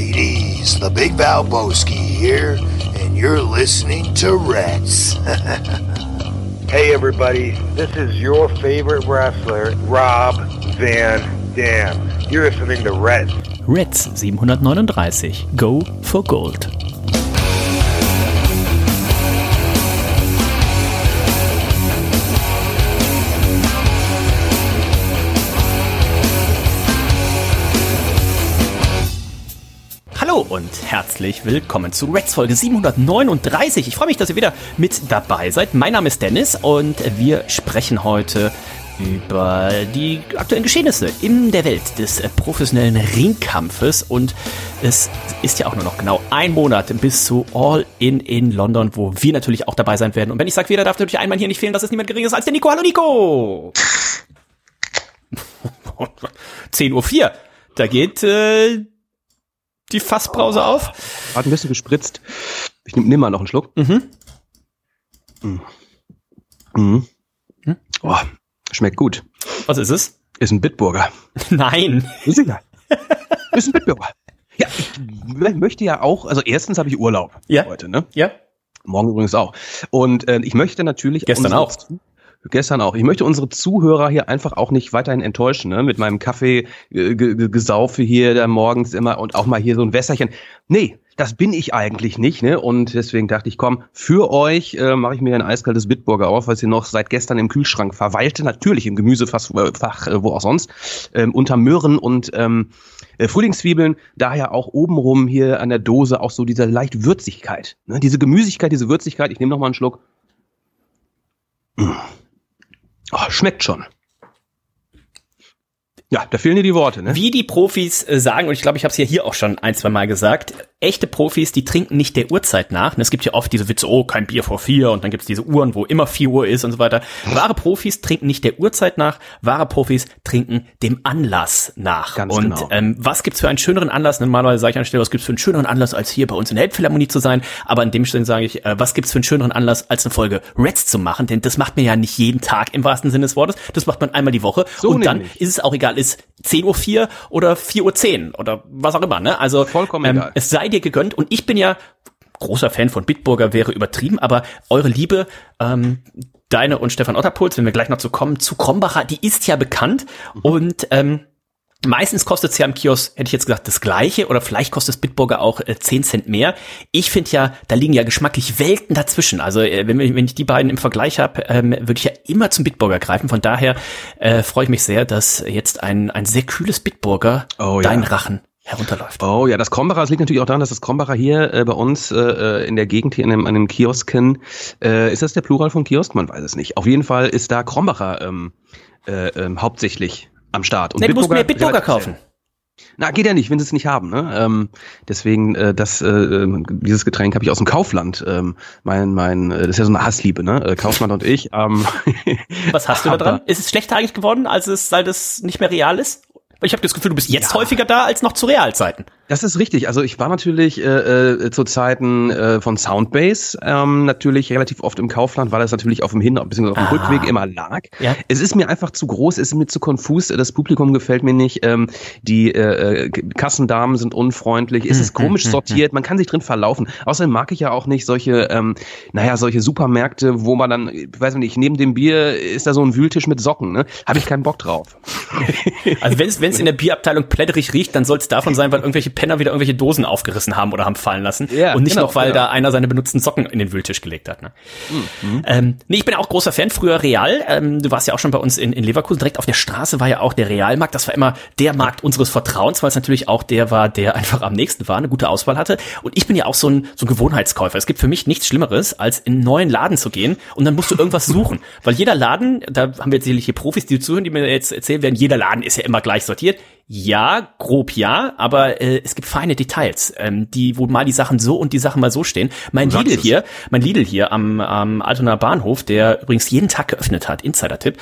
mateys, the Big Valboski here, and you're listening to Reds. Hey everybody, this is your favorite wrestler, Rob Van Dam. You're listening to Reds. Reds 739. Go for Gold. Hallo und herzlich willkommen zu Reds Folge 739. Ich freue mich, dass ihr wieder mit dabei seid. Mein Name ist Dennis und wir sprechen heute über die aktuellen Geschehnisse in der Welt des professionellen Ringkampfes und es ist ja auch nur noch genau ein Monat bis zu All In in London, wo wir natürlich auch dabei sein werden. Und wenn ich sage wieder, darf natürlich einmal hier nicht fehlen, dass es niemand geringeres als der Nico. Hallo Nico! 10.04 Uhr. Da geht äh, die Fassbrause auf. Hat ein bisschen gespritzt. Ich nehme nimm mal noch einen Schluck. Mhm. Mhm. Mhm. Oh, schmeckt gut. Was ist es? Ist ein Bitburger. Nein. Ist egal. Ist ein Bitburger. Ja, ich möchte ja auch, also erstens habe ich Urlaub Ja. heute, ne? Ja. Morgen übrigens auch. Und äh, ich möchte natürlich Gestern auch. Zu- Gestern auch. Ich möchte unsere Zuhörer hier einfach auch nicht weiterhin enttäuschen, ne? Mit meinem Kaffee, äh, ge- ge- Gesaufe hier da morgens immer und auch mal hier so ein Wässerchen. Nee, das bin ich eigentlich nicht, ne? Und deswegen dachte ich, komm, für euch äh, mache ich mir ein eiskaltes Bitburger auf, weil sie noch seit gestern im Kühlschrank verweilte, natürlich im Gemüsefach, äh, wo auch sonst, ähm, unter Möhren und ähm, äh, Frühlingszwiebeln, daher auch obenrum hier an der Dose auch so diese leicht Würzigkeit, ne? Diese Gemüsigkeit, diese Würzigkeit. Ich nehme noch mal einen Schluck. Oh, schmeckt schon. Ja, da fehlen dir die Worte, ne? Wie die Profis äh, sagen, und ich glaube, ich habe es ja hier auch schon ein, zwei Mal gesagt, echte Profis, die trinken nicht der Uhrzeit nach. Und es gibt ja oft diese Witze, oh, kein Bier vor vier, und dann gibt es diese Uhren, wo immer vier Uhr ist und so weiter. Wahre Profis trinken nicht der Uhrzeit nach, wahre Profis trinken dem Anlass nach. Ganz und genau. ähm, was gibt's für einen schöneren Anlass? Normalerweise sage ich an der Stelle, was gibt's für einen schöneren Anlass, als hier bei uns in der Elbphilharmonie zu sein? Aber in dem Sinne sage ich, äh, was gibt's für einen schöneren Anlass, als eine Folge Reds zu machen? Denn das macht man ja nicht jeden Tag im wahrsten Sinne des Wortes. Das macht man einmal die Woche. So und dann nämlich. ist es auch egal, ist 10.04 Uhr oder 4.10 Uhr oder was auch immer. Ne? Also Vollkommen ähm, egal. es sei dir gegönnt. Und ich bin ja großer Fan von Bitburger, wäre übertrieben, aber eure Liebe, ähm, deine und Stefan Otterpuls, wenn wir gleich noch zu kommen, zu Krombacher, die ist ja bekannt Mhm. und ähm, Meistens kostet es ja im Kiosk, hätte ich jetzt gesagt, das gleiche oder vielleicht kostet es Bitburger auch äh, 10 Cent mehr. Ich finde ja, da liegen ja geschmacklich Welten dazwischen. Also äh, wenn, wenn ich die beiden im Vergleich habe, ähm, würde ich ja immer zum Bitburger greifen. Von daher äh, freue ich mich sehr, dass jetzt ein, ein sehr kühles Bitburger Oh ja. deinen Rachen herunterläuft. Oh ja, das Krombacher, das liegt natürlich auch daran, dass das Krombacher hier äh, bei uns äh, in der Gegend hier in einem, an einem Kiosken, äh, ist das der Plural von Kiosk? Man weiß es nicht. Auf jeden Fall ist da Krombacher ähm, äh, ähm, hauptsächlich am Start. Und Nee, du musst mehr Bitburger kaufen. Na, geht ja nicht, wenn sie es nicht haben. Ne? Ähm, deswegen, äh, das, äh, ähm, dieses Getränk habe ich aus dem Kaufland. Ähm, mein, mein, äh, das ist ja so eine Hassliebe, ne? Äh, Kaufland und ich. Ähm, Was hast du da dran? Ist es schlechter eigentlich geworden, als es, seit es nicht mehr real ist? Weil Ich habe das Gefühl, du bist jetzt Ja. häufiger da als noch zu Realzeiten. Das ist richtig. Also ich war natürlich äh, äh, zu Zeiten äh, von Soundbase ähm, natürlich relativ oft im Kaufland, weil das natürlich auf dem Hin- bzw. auf dem Ah. Rückweg immer lag. Ja. Es ist mir einfach zu groß, es ist mir zu konfus, das Publikum gefällt mir nicht, ähm, die äh, äh, Kassendamen sind unfreundlich, es Hm, ist komisch sortiert, man kann sich drin verlaufen. Außerdem mag ich ja auch nicht solche, ähm, naja, solche Supermärkte, wo man dann, ich weiß nicht, neben dem Bier ist da so ein Wühltisch mit Socken, ne? Habe ich keinen Bock drauf. Also wenn es in der Bierabteilung plätterig riecht, dann soll es davon sein, weil irgendwelche Penner wieder irgendwelche Dosen aufgerissen haben oder haben fallen lassen. Ja, und nicht genau, noch, weil genau. da einer seine benutzten Socken in den Wühltisch gelegt hat. Ne? Mhm. Ähm, nee, ich bin auch großer Fan, früher Real. Ähm, du warst ja auch schon bei uns in, in Leverkusen. Direkt auf der Straße war ja auch der Realmarkt. Das war immer der Markt unseres Vertrauens, weil es natürlich auch der war, der einfach am nächsten war, eine gute Auswahl hatte. Und ich bin ja auch so ein, so ein Gewohnheitskäufer. Es gibt für mich nichts Schlimmeres, als in einen neuen Laden zu gehen und dann musst du irgendwas suchen. Weil jeder Laden, da haben wir jetzt sicherlich hier Profis, die zuhören, die mir jetzt erzählen werden, jeder Laden ist ja immer gleich sortiert. Ja, grob ja, aber äh, es gibt feine Details, ähm, die, wo mal die Sachen so und die Sachen mal so stehen. Mein Lidl hier, mein Lidl hier am, am Altonaer Bahnhof, der übrigens jeden Tag geöffnet hat, Insider-Tipp,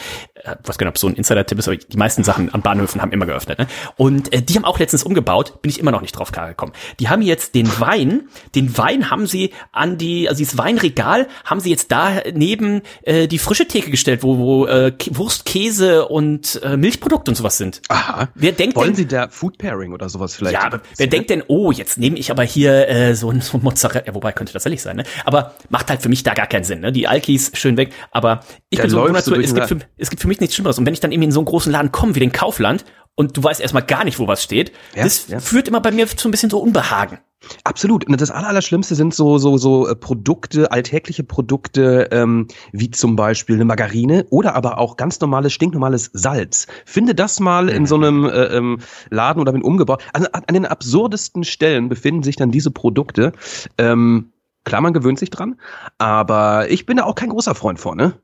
was genau, ob so ein Insider-Tipp ist, aber die meisten Sachen an Bahnhöfen haben immer geöffnet. Ne? Und äh, die haben auch letztens umgebaut, bin ich immer noch nicht drauf klar gekommen. Die haben jetzt den Wein, den Wein haben sie an die, also dieses Weinregal haben sie jetzt da neben äh, die frische Theke gestellt, wo, wo äh, Wurst, Käse und äh, Milchprodukte und sowas sind. Aha. Wer denkt Wollen denn, Sie da Food Pairing oder sowas vielleicht? ja, aber wer denkt denn, oh, jetzt nehme ich aber hier äh, so ein so Mozzarella, ja, wobei könnte das ehrlich sein, ne? Aber macht halt für mich da gar keinen Sinn, ne? Die Alkis schön weg, aber ich Da bin so ein es gibt, für, es gibt für mich nichts Schlimmeres. Und wenn ich dann eben in so einen großen Laden komme wie den Kaufland und du weißt erstmal gar nicht, wo was steht, Ja, das ja. führt immer bei mir zu ein bisschen so Unbehagen. Absolut. Und das Aller- Allerschlimmste sind so, so, so äh, Produkte, alltägliche Produkte, ähm, wie zum Beispiel eine Margarine oder aber auch ganz normales, stinknormales Salz. Finde das mal in so einem äh, ähm, Laden oder bin umgebaut. Also an, an den absurdesten Stellen befinden sich dann diese Produkte. Ähm, klar, man gewöhnt sich dran, aber ich bin da auch kein großer Freund von, ne?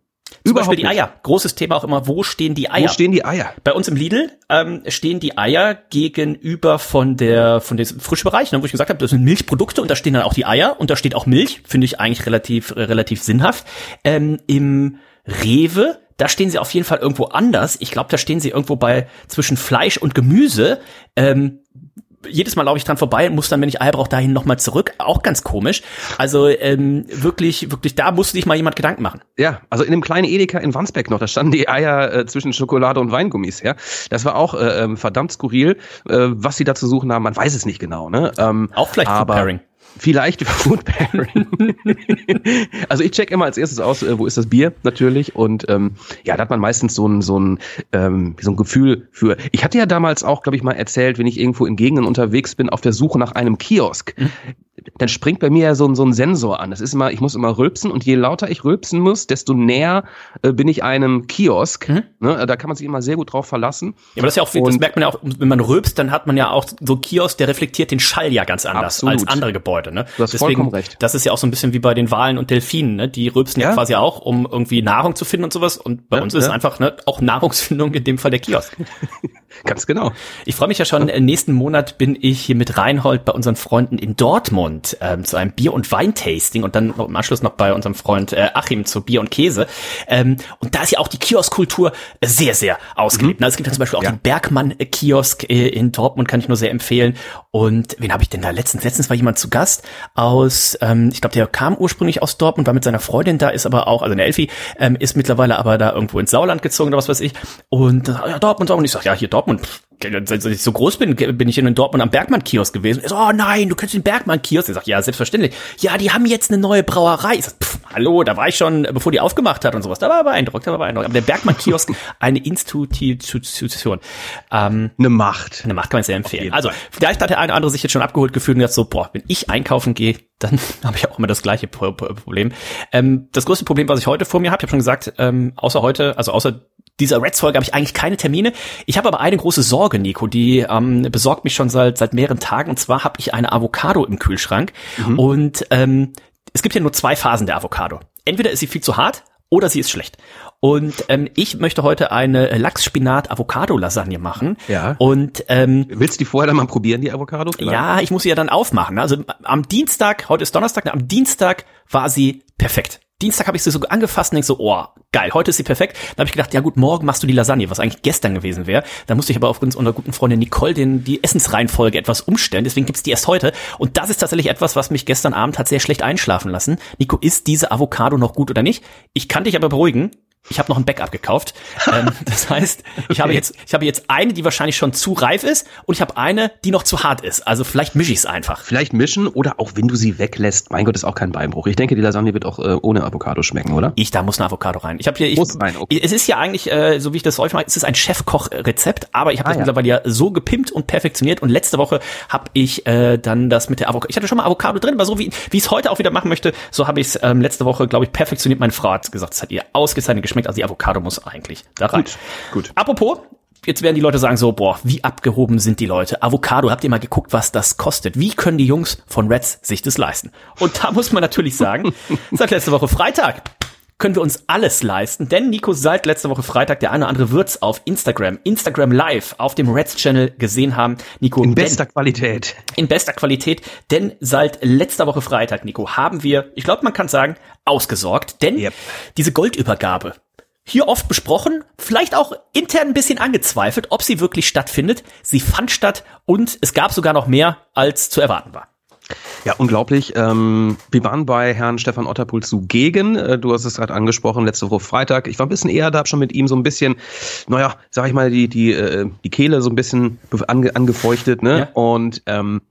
Zum Beispiel die nicht. Eier. Großes Thema auch immer, wo stehen die Eier? Wo stehen die Eier? Bei uns im Lidl ähm, stehen die Eier gegenüber von der von dem frischen Bereich, ne, wo ich gesagt habe, das sind Milchprodukte und da stehen dann auch die Eier und da steht auch Milch, finde ich eigentlich relativ äh, relativ sinnhaft. Ähm, Im Rewe da stehen sie auf jeden Fall irgendwo anders. Ich glaube, da stehen sie irgendwo bei zwischen Fleisch und Gemüse. Ähm, jedes Mal laufe ich dran vorbei und muss dann, wenn ich Eier brauche, dahin nochmal zurück. Auch ganz komisch. Also ähm, wirklich, wirklich, da musste sich mal jemand Gedanken machen. Ja, also in dem kleinen Edeka in Wandsbek noch, da standen die Eier äh, zwischen Schokolade und Weingummis, ja. Das war auch äh, ähm, verdammt skurril. Äh, was sie da zu suchen haben, man weiß es nicht genau, ne? Ähm, Auch vielleicht Food aber Pairing. Vielleicht Food Pairing. also ich check immer als erstes aus, äh, wo ist das Bier natürlich und ähm, ja, da hat man meistens so ein so ein ähm, so ein Gefühl für. Ich hatte ja damals auch, glaube ich, mal erzählt, wenn ich irgendwo in Gegenden unterwegs bin auf der Suche nach einem Kiosk, dann springt bei mir ja so ein so ein Sensor an. Das ist immer, ich muss immer rülpsen und je lauter ich rülpsen muss, desto näher äh, bin ich einem Kiosk. Ne? Da kann man sich immer sehr gut drauf verlassen. Ja, aber das ist ja auch, das merkt man ja auch, wenn man rülpst, dann hat man ja auch so Kiosk, der reflektiert den Schall ja ganz anders Absolut. als andere Gebäude, ne? Du hast vollkommen recht. Das ist ja auch so ein bisschen wie bei den Walen und Delfinen, ne? Die rülpsen ja, Ja. quasi auch, um irgendwie Nahrung zu finden und sowas. Und bei Ja, uns ist ja. einfach ne, auch Nahrungsfindung in dem Fall der Kiosk. Ganz genau. Ich freue mich ja schon, äh, nächsten Monat bin ich hier mit Reinhold bei unseren Freunden in Dortmund ähm, zu einem Bier- und Weintasting und dann im Anschluss noch bei unserem Freund äh, Achim zu Bier und Käse. Ähm, und da ist ja auch die Kioskkultur sehr, sehr ausgelebt. Also es gibt ja zum Beispiel auch Ja. den Bergmann-Kiosk äh, in Dortmund, kann ich nur sehr empfehlen. Und wen habe ich denn da letztens? Letztens war jemand zu Gast aus, ähm, ich glaube, der kam ursprünglich aus Dortmund, war mit seiner Freundin da, ist aber auch, also eine Elfi, ähm, ist mittlerweile aber da irgendwo ins Sauerland gezogen oder was weiß ich. Und äh, ja, Dortmund, Dortmund. Ich sag, ja, hier Dortmund. pff, Seit ich so groß bin, bin ich in Dortmund am Bergmann-Kiosk gewesen. Er so, oh nein, du kennst den Bergmann-Kiosk. Ich sag, ja, selbstverständlich. Ja, die haben jetzt eine neue Brauerei. Ich sag, pff, hallo, da war ich schon, bevor die aufgemacht hat und sowas. Da war er beeindruckt, da war er beeindruckt. Aber der Bergmann-Kiosk, eine Institution. Ähm, Eine Macht. eine Macht kann man sehr empfehlen. Also, vielleicht hat der eine oder andere sich jetzt schon abgeholt gefühlt und gesagt so, boah, wenn ich einkaufen gehe, dann habe ich auch immer das gleiche Pro Pro Problem. Ähm, das größte Problem, was ich heute vor mir habe, ich habe schon gesagt, ähm, außer heute, also außer dieser Reds-Folge habe ich eigentlich keine Termine. Ich habe aber eine große Sorge, Nico, die ähm, besorgt mich schon seit seit mehreren Tagen. Und zwar habe ich eine Avocado im Kühlschrank. Und ähm, es gibt ja nur zwei Phasen der Avocado. Entweder ist sie viel zu hart oder sie ist schlecht. Und ähm, ich möchte heute eine Lachs-Spinat-Avocado-Lasagne machen. Ja. Und ähm, Willst du die vorher dann mal probieren, die Avocado? vielleicht? ja, ich muss sie ja dann aufmachen. Also am Dienstag, heute ist Donnerstag, ne, am Dienstag war sie perfekt. Dienstag habe ich sie so angefasst und denk so, oh, geil, heute ist sie perfekt. Dann habe ich gedacht, ja gut, morgen machst du die Lasagne, was eigentlich gestern gewesen wäre. Da musste ich aber aufgrund unserer guten Freundin Nicole den, die Essensreihenfolge etwas umstellen. Deswegen gibt's die erst heute. Und das ist tatsächlich etwas, was mich gestern Abend hat sehr schlecht einschlafen lassen. Nico, ist diese Avocado noch gut oder nicht? Ich kann dich aber beruhigen. Ich habe noch ein Backup gekauft. ähm, das heißt, ich habe jetzt, ich habe jetzt eine, die wahrscheinlich schon zu reif ist, und ich habe eine, die noch zu hart ist. Also vielleicht mische ich es einfach. Vielleicht mischen oder auch wenn du sie weglässt. Mein Gott, ist auch kein Beinbruch. Ich denke, die Lasagne wird auch äh, ohne Avocado schmecken, oder? Ich, da muss eine Avocado rein. Ich habe hier, ich, Muss rein, okay. es ist ja eigentlich, äh, so wie ich das häufig mache, es ist ein Chefkoch-Rezept, aber ich habe Ah, das ja. mittlerweile ja so gepimpt und perfektioniert und letzte Woche habe ich äh, dann das mit der Avocado, ich hatte schon mal Avocado drin, aber so wie wie ich es heute auch wieder machen möchte, so habe ich es ähm, letzte Woche, glaube ich, perfektioniert. Meine Frau hat gesagt, es hat ihr ausgezeichnet geschmeckt, also die Avocado muss eigentlich da rein. Gut, gut. Apropos, jetzt werden die Leute sagen so, boah, wie abgehoben sind die Leute? Avocado, habt ihr mal geguckt, was das kostet? Wie können die Jungs von Reds sich das leisten? Und da muss man natürlich sagen, seit letzte Woche Freitag können wir uns alles leisten, denn Nico seit letzter Woche Freitag, der eine oder andere wird's auf Instagram, Instagram Live auf dem Reds Channel gesehen haben. Nico, In denn- bester Qualität. in bester Qualität, denn seit letzter Woche Freitag, Nico, haben wir, ich glaube, man kann sagen, ausgesorgt, denn Yep. diese Goldübergabe, hier oft besprochen, vielleicht auch intern ein bisschen angezweifelt, ob sie wirklich stattfindet. Sie fand statt und es gab sogar noch mehr, als zu erwarten war. Ja, unglaublich. Ähm, wir waren bei Herrn Stefan Otterpool zugegen. Äh, du hast es gerade angesprochen, letzte Woche Freitag. Ich war ein bisschen eher da, hab schon mit ihm so ein bisschen, naja, sag ich mal, die, die, äh, die Kehle so ein bisschen ange, angefeuchtet, ne? Ja. Und ähm,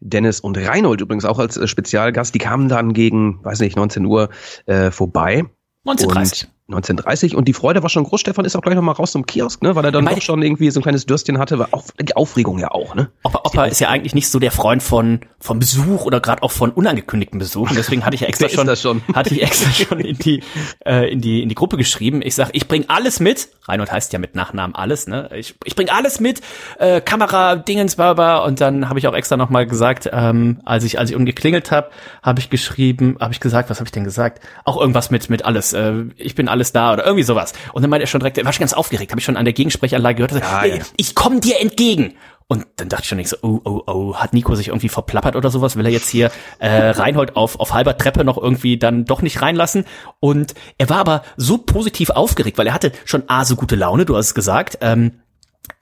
Dennis und Reinhold übrigens auch als äh, Spezialgast, die kamen dann gegen, weiß nicht, 19 Uhr äh, vorbei. 19.30 1930 und die Freude war schon groß. Stefan ist auch gleich nochmal raus zum Kiosk, ne, weil er dann doch schon irgendwie so ein kleines Dürstchen hatte, war auch die Aufregung ja auch, ne? Opa, Opa ist ja eigentlich nicht so der Freund von vom Besuch oder gerade auch von unangekündigten Besuchen. Deswegen hatte ich ja extra schon, schon, hatte ich extra schon in die äh, in die in die Gruppe geschrieben. Ich sag, ich bring alles mit. Reinhold heißt ja mit Nachnamen alles, ne? Ich, ich bring alles mit, äh, Kamera, Dingens, bla, und dann habe ich auch extra nochmal gesagt, ähm, als ich als ich ungeklingelt habe, habe ich geschrieben, habe ich gesagt, was habe ich denn gesagt? Auch irgendwas mit mit alles. Äh, ich bin alles da oder irgendwie sowas. Und dann meinte er schon direkt, er war schon ganz aufgeregt, habe ich schon an der Gegensprechanlage gehört, ja, ja. ich komme dir entgegen. Und dann dachte ich schon nicht so, oh, oh, oh, hat Nico sich irgendwie verplappert oder sowas? Will er jetzt hier äh, Reinhold auf, auf halber Treppe noch irgendwie dann doch nicht reinlassen? Und er war aber so positiv aufgeregt, weil er hatte schon A, so gute Laune, du hast es gesagt, ähm,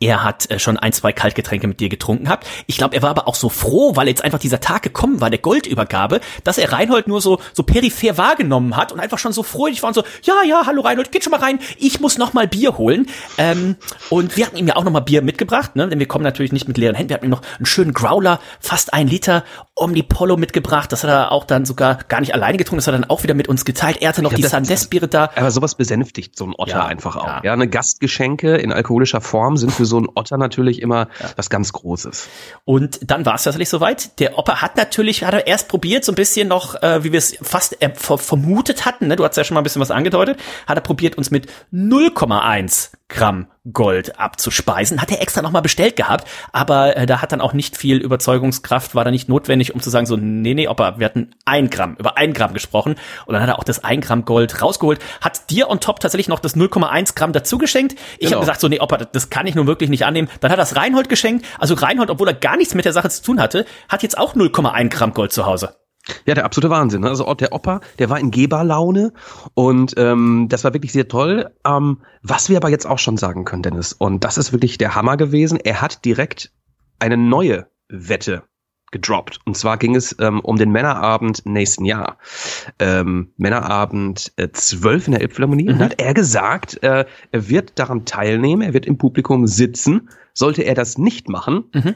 er hat äh, schon ein, zwei Kaltgetränke mit dir getrunken habt. Ich glaube, er war aber auch so froh, weil jetzt einfach dieser Tag gekommen war, der Goldübergabe, dass er Reinhold nur so, so peripher wahrgenommen hat und einfach schon so fröhlich war und so, ja, ja, hallo Reinhold, geht schon mal rein, ich muss noch mal Bier holen. Ähm, und wir hatten ihm ja auch noch mal Bier mitgebracht, ne? denn wir kommen natürlich nicht mit leeren Händen. Wir hatten ihm noch einen schönen Growler, fast ein Liter Omnipollo mitgebracht. Das hat er auch dann sogar gar nicht alleine getrunken, das hat er dann auch wieder mit uns geteilt. Er hatte noch die Sandes-Biere da. Aber sowas besänftigt so ein Otter ja, einfach auch. Ja. ja, eine Gastgeschenke in alkoholischer Form sind für so ein Otter natürlich immer ja. was ganz Großes. Und dann war es tatsächlich soweit. Der Opa hat natürlich, hat er erst probiert, so ein bisschen noch, äh, wie wir es fast äh, vermutet hatten, ne? du hast ja schon mal ein bisschen was angedeutet, hat er probiert, uns mit 0,1 Gramm Gold abzuspeisen. Hat er extra nochmal bestellt gehabt, aber äh, da hat dann auch nicht viel Überzeugungskraft, war da nicht notwendig, um zu sagen, so, nee, nee, Opa, wir hatten ein Gramm, über ein Gramm gesprochen. Und dann hat er auch das ein Gramm Gold rausgeholt, hat dir on top tatsächlich noch das 0,1 Gramm dazu geschenkt. Ich genau. habe gesagt, so, nee, Opa, das kann ich nun wirklich nicht annehmen. Dann hat er das Reinhold geschenkt. Also Reinhold, obwohl er gar nichts mit der Sache zu tun hatte, hat jetzt auch 0,1 Gramm Gold zu Hause. Ja, der absolute Wahnsinn. Ne? Also der Opa, der war in Geberlaune und ähm, das war wirklich sehr toll. Ähm, was wir aber jetzt auch schon sagen können, Dennis, und das ist wirklich der Hammer gewesen, er hat direkt eine neue Wette gedroppt. Und zwar ging es ähm, um den Männerabend nächsten Jahr. Ähm, Männerabend äh, 12 in der Elbphilharmonie. Mhm. Und hat er gesagt, äh, er wird daran teilnehmen, er wird im Publikum sitzen. Sollte er das nicht machen, mhm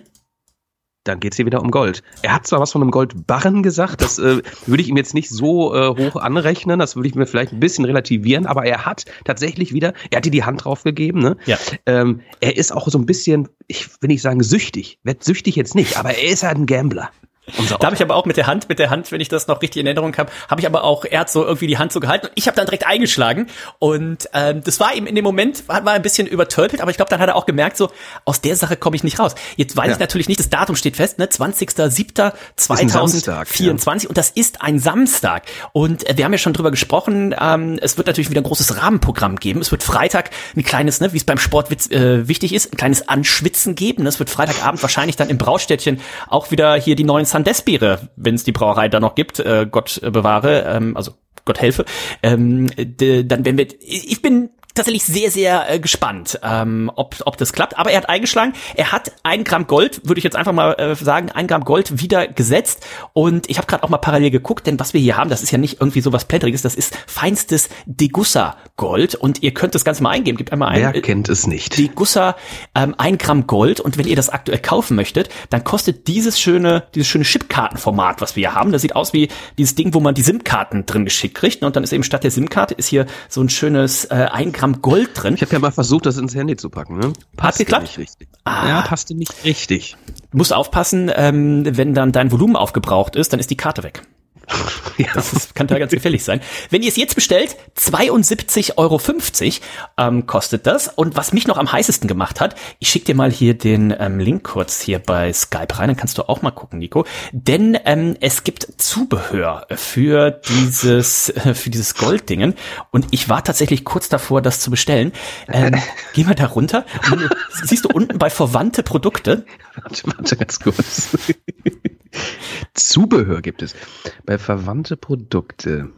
dann geht's hier wieder um Gold. Er hat zwar was von einem Goldbarren gesagt, das äh, würde ich ihm jetzt nicht so äh, hoch anrechnen, das würde ich mir vielleicht ein bisschen relativieren, aber er hat tatsächlich wieder, er hat dir die Hand drauf gegeben, ne? Ja. Ähm, er ist auch so ein bisschen, ich will nicht sagen süchtig, wird süchtig jetzt nicht, aber er ist halt ein Gambler. Da habe ich aber auch mit der Hand, mit der Hand, wenn ich das noch richtig in Erinnerung habe, habe ich aber auch, er hat so irgendwie die Hand so gehalten und ich habe dann direkt eingeschlagen und ähm, das war ihm in dem Moment, war, war ein bisschen übertölpelt, aber ich glaube, dann hat er auch gemerkt, so aus der Sache komme ich nicht raus. Jetzt weiß ja. ich natürlich nicht, das Datum steht fest, ne, 20.07.2024 ja. und das ist ein Samstag und äh, wir haben ja schon drüber gesprochen, ähm, es wird natürlich wieder ein großes Rahmenprogramm geben. Es wird Freitag ein kleines, ne, wie es beim Sport äh, wichtig ist, ein kleines Anschwitzen geben. Es wird Freitagabend wahrscheinlich dann im Braustädtchen auch wieder hier die neuen Sandesbiere, wenn es die Brauerei da noch gibt, äh, Gott bewahre, ähm, also Gott helfe, ähm, dann wenn wir, ich bin tatsächlich sehr, sehr äh, gespannt, ähm, ob, ob das klappt. Aber er hat eingeschlagen. Er hat ein Gramm Gold, würde ich jetzt einfach mal äh, sagen, ein Gramm Gold wieder gesetzt. Und ich habe gerade auch mal parallel geguckt, denn was wir hier haben, das ist ja nicht irgendwie so was Plätteriges, das ist feinstes Degussa Gold. Und ihr könnt das Ganze mal eingeben. Gebt einmal ein. Wer kennt es nicht? Degussa, ähm, ein Gramm Gold. Und wenn ihr das aktuell kaufen möchtet, dann kostet dieses schöne, dieses schöne Chipkartenformat, was wir hier haben. Das sieht aus wie dieses Ding, wo man die SIM-Karten drin geschickt kriegt. Und dann ist eben statt der SIM-Karte ist hier so ein schönes äh, ein Gramm Gramm Gold drin. Ich habe ja mal versucht, das ins Handy zu packen. Ne? Passt geklappt? nicht richtig. Ah. Ja, passte nicht richtig. Du musst aufpassen, ähm, wenn dann dein Volumen aufgebraucht ist, dann ist die Karte weg. ja. Das ist, kann da ganz gefährlich sein. Wenn ihr es jetzt bestellt, 72,50 Euro ähm, kostet das. Und was mich noch am heißesten gemacht hat, ich schicke dir mal hier den ähm, Link kurz hier bei Skype rein, dann kannst du auch mal gucken, Nico. Denn ähm, es gibt Zubehör für dieses, äh, für dieses Golddingen. Und ich war tatsächlich kurz davor, das zu bestellen. Ähm, geh mal da runter. Und siehst du unten bei verwandte Produkte. Warte, warte ganz kurz. Zubehör gibt es. Bei verwandte Produkte.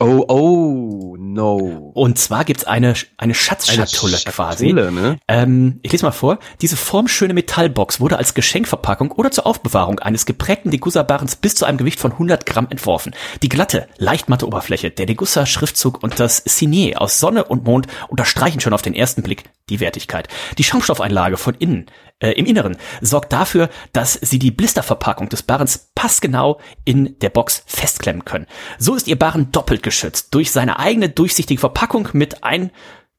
Oh, oh, no. Und zwar gibt's eine, eine Schatzschatulle Eine quasi. Ne? Ähm, ich lese mal vor. Diese formschöne Metallbox wurde als Geschenkverpackung oder zur Aufbewahrung eines geprägten Degussa-Barens bis zu einem Gewicht von 100 Gramm entworfen. Die glatte, leicht matte Oberfläche, der Degussa-Schriftzug und das Signet aus Sonne und Mond unterstreichen schon auf den ersten Blick die Wertigkeit. Die Schaumstoffeinlage von innen, äh, im Inneren sorgt dafür, dass sie die Blisterverpackung des Barens passgenau in der Box festklemmen können. So ist ihr Baren doppelt geschützt durch seine eigene durchsichtige Verpackung mit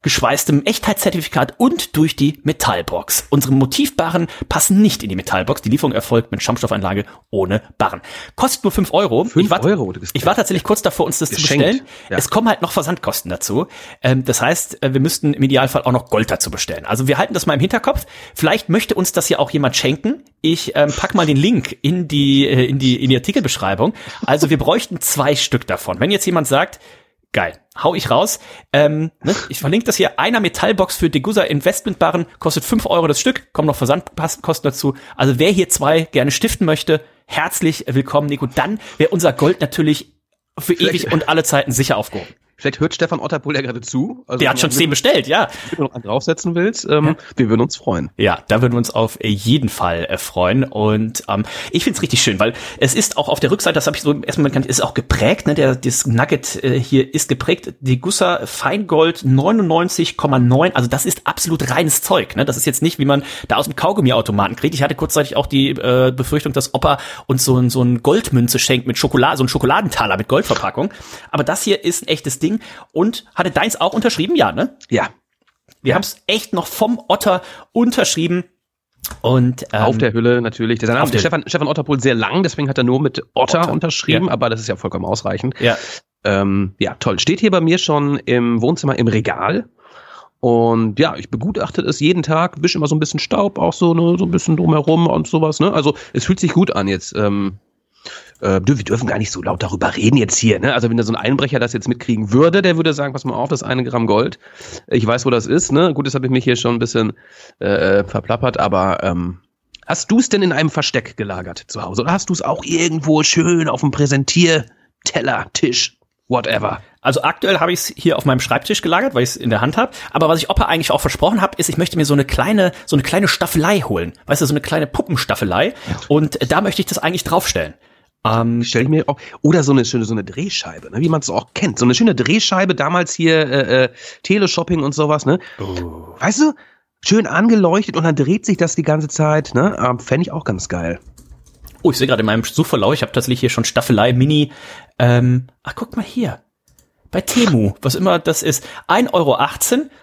eingeschweißtem Echtheitszertifikat und durch die Metallbox. Unsere Motivbarren passen nicht in die Metallbox. Die Lieferung erfolgt mit Schaumstoffeinlage ohne Barren. Kostet nur 5 Euro. Fünf ich war, Euro, Ich war tatsächlich kurz davor, uns das Geschenkt. zu bestellen. Ja. Es kommen halt noch Versandkosten dazu. Ähm, das heißt, äh, wir müssten im Idealfall auch noch Gold dazu bestellen. Also wir halten das mal im Hinterkopf. Vielleicht möchte uns das ja auch jemand schenken. Ich ähm, pack mal den Link in die, äh, in die, in die Artikelbeschreibung. Also wir bräuchten zwei Stück davon. Wenn jetzt jemand sagt, geil, hau ich raus. Ähm, ne? Ich verlinke das hier. Einer Metallbox für Degussa Investmentbarren kostet 5 Euro das Stück, kommen noch Versandkosten dazu. Also wer hier zwei gerne stiften möchte, herzlich willkommen, Nico. Dann wäre unser Gold natürlich für Vielleicht- ewig und alle Zeiten sicher aufgehoben. Vielleicht hört Stefan Otterpohl ja gerade zu. Also Der hat schon wenn zehn bestellt, ja. du noch einen draufsetzen willst, ähm, wir würden uns freuen. Ja, da würden wir uns auf jeden Fall äh, freuen. Und ähm, ich find's richtig schön, weil es ist auch auf der Rückseite, das habe ich so erstmal gekannt, ist auch geprägt, ne? Der, das Nugget äh, hier ist geprägt. Die Gussa Feingold 99,9. Also das ist absolut reines Zeug. Ne? Das ist jetzt nicht, wie man da aus dem Kaugummiautomaten kriegt. Ich hatte kurzzeitig auch die äh, Befürchtung, dass Opa uns so, ein so ein Goldmünze schenkt mit Schokolade, so ein Schokoladentaler mit Goldverpackung. Aber das hier ist ein echtes Ding. Und hatte deins auch unterschrieben? Ja, ne? Ja, Wir haben's echt noch vom Otter unterschrieben. Und ähm, auf der Hülle natürlich. Der Name Stefan, Stefan Otterpohl sehr lang, deswegen hat er nur mit Otter, Otter, unterschrieben, ja. aber das ist ja vollkommen ausreichend. ja, Ähm, ja, toll. Steht hier bei mir schon im Wohnzimmer im Regal. Und ja, ich begutachte es jeden Tag, wische immer so ein bisschen Staub, auch so, ne, so ein bisschen drumherum und sowas. Ne? Also es fühlt sich gut an jetzt. Ähm, äh, wir dürfen gar nicht so laut darüber reden jetzt hier. Ne? Also wenn da so ein Einbrecher das jetzt mitkriegen würde, der würde sagen, pass mal auf, das eine Gramm Gold. Ich weiß, wo das ist. Ne? Gut, das habe ich mich hier schon ein bisschen äh, verplappert, aber ähm, hast du es denn in einem Versteck gelagert zu Hause? Oder hast du es auch irgendwo schön auf dem Präsentierteller, Tisch, whatever? Also aktuell habe ich es hier auf meinem Schreibtisch gelagert, weil ich es in der Hand habe. Aber was ich Opa eigentlich auch versprochen habe, ist, ich möchte mir so eine kleine, so eine kleine Staffelei holen. Weißt du, so eine kleine Puppenstaffelei. Und da möchte ich das eigentlich draufstellen. Ähm, Stell ich mir auch, oder so eine schöne, so eine Drehscheibe, ne, wie man es auch kennt. So eine schöne Drehscheibe, damals hier äh, äh, Teleshopping und sowas, ne? Weißt du, schön angeleuchtet und dann dreht sich das die ganze Zeit, ne? Ähm, Fände ich auch ganz geil. oh, ich sehe gerade in meinem Suchverlauf, ich habe tatsächlich hier schon Staffelei Mini. Ähm, ach, guck mal hier. Bei Temu, was immer das ist, 1,18 Euro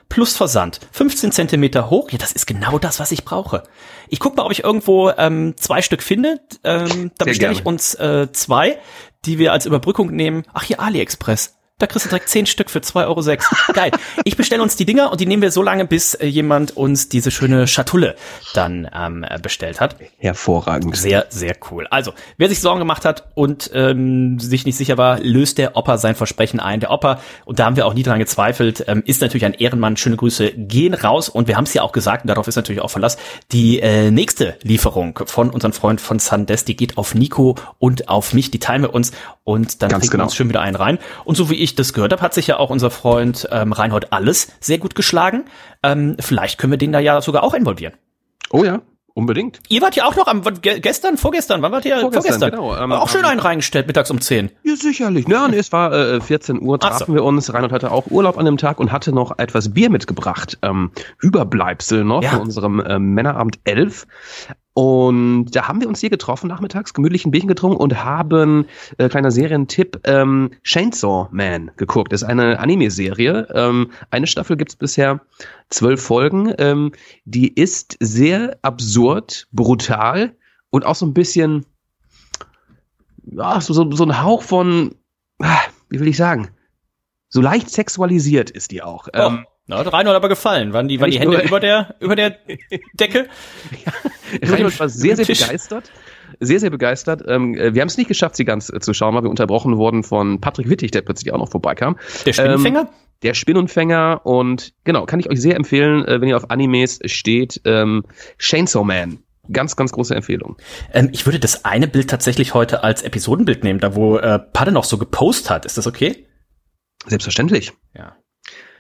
plus Versand. 15 Zentimeter hoch. Ja, das ist genau das, was ich brauche. Ich guck mal, ob ich irgendwo ähm, zwei Stück finde. Ähm, da bestelle ich uns äh, zwei, die wir als Überbrückung nehmen. Ach, hier AliExpress. Da kriegst du direkt 10 Stück für 2,06 Euro. Geil. Ich bestelle uns die Dinger und die nehmen wir so lange, bis äh, jemand uns diese schöne Schatulle dann ähm, äh, bestellt hat. Hervorragend. Sehr, sehr cool. Also, wer sich Sorgen gemacht hat und ähm, sich nicht sicher war, löst der Opa sein Versprechen ein. Der Opa, und da haben wir auch nie dran gezweifelt, ähm, ist natürlich ein Ehrenmann. Schöne Grüße gehen raus. Und wir haben es ja auch gesagt, und darauf ist natürlich auch Verlass, die äh, nächste Lieferung von unserem Freund von Sundesk, die geht auf Nico und auf mich. Die teilen wir uns und dann Ganz kriegen wir genau. uns schön wieder einen rein. Und so wie ich das gehört habe, hat sich ja auch unser Freund ähm, Reinhold Alles sehr gut geschlagen. Ähm, vielleicht können wir den da ja sogar auch involvieren. Oh ja, unbedingt. Ihr wart ja auch noch am gestern, vorgestern, wann wart ihr? Vorgestern, genau, ähm, auch schön einen reingestellt, mittags um 10. Ja, sicherlich. Ja, nee, es war äh, 14 Uhr, Ach trafen so. wir uns. Reinhold hatte auch Urlaub an dem Tag und hatte noch etwas Bier mitgebracht. Ähm, Überbleibsel noch Ja. von unserem ähm, Männerabend 11. Und da haben wir uns hier getroffen, nachmittags, gemütlich ein Bierchen getrunken und haben, äh, kleiner Serientipp, ähm, Chainsaw Man geguckt. Das ist eine Anime-Serie. Ähm, eine Staffel gibt's bisher zwölf Folgen. Ähm, die ist sehr absurd, brutal und auch so ein bisschen, ja, so, so, so ein Hauch von, ah, wie will ich sagen, so leicht sexualisiert ist die auch. Ähm, oh, na, hat Reinhold aber gefallen. Waren die, waren die Hände über der, über der Decke? Reinhold war sehr, sehr begeistert. Sehr, sehr begeistert. Ähm, äh, wir haben es nicht geschafft, sie ganz äh, zu schauen, weil wir unterbrochen wurden von Patrick Wittig, der plötzlich auch noch vorbeikam. Der Spinnenfänger? Ähm, der Spinnenfänger und genau, kann ich euch sehr empfehlen, äh, wenn ihr auf Animes steht. Ähm, Chainsaw Man. Ganz, ganz große Empfehlung. Ähm, ich würde das eine Bild tatsächlich heute als Episodenbild nehmen, da wo äh, Padde noch so gepostet hat. Ist das okay? Selbstverständlich. Ja.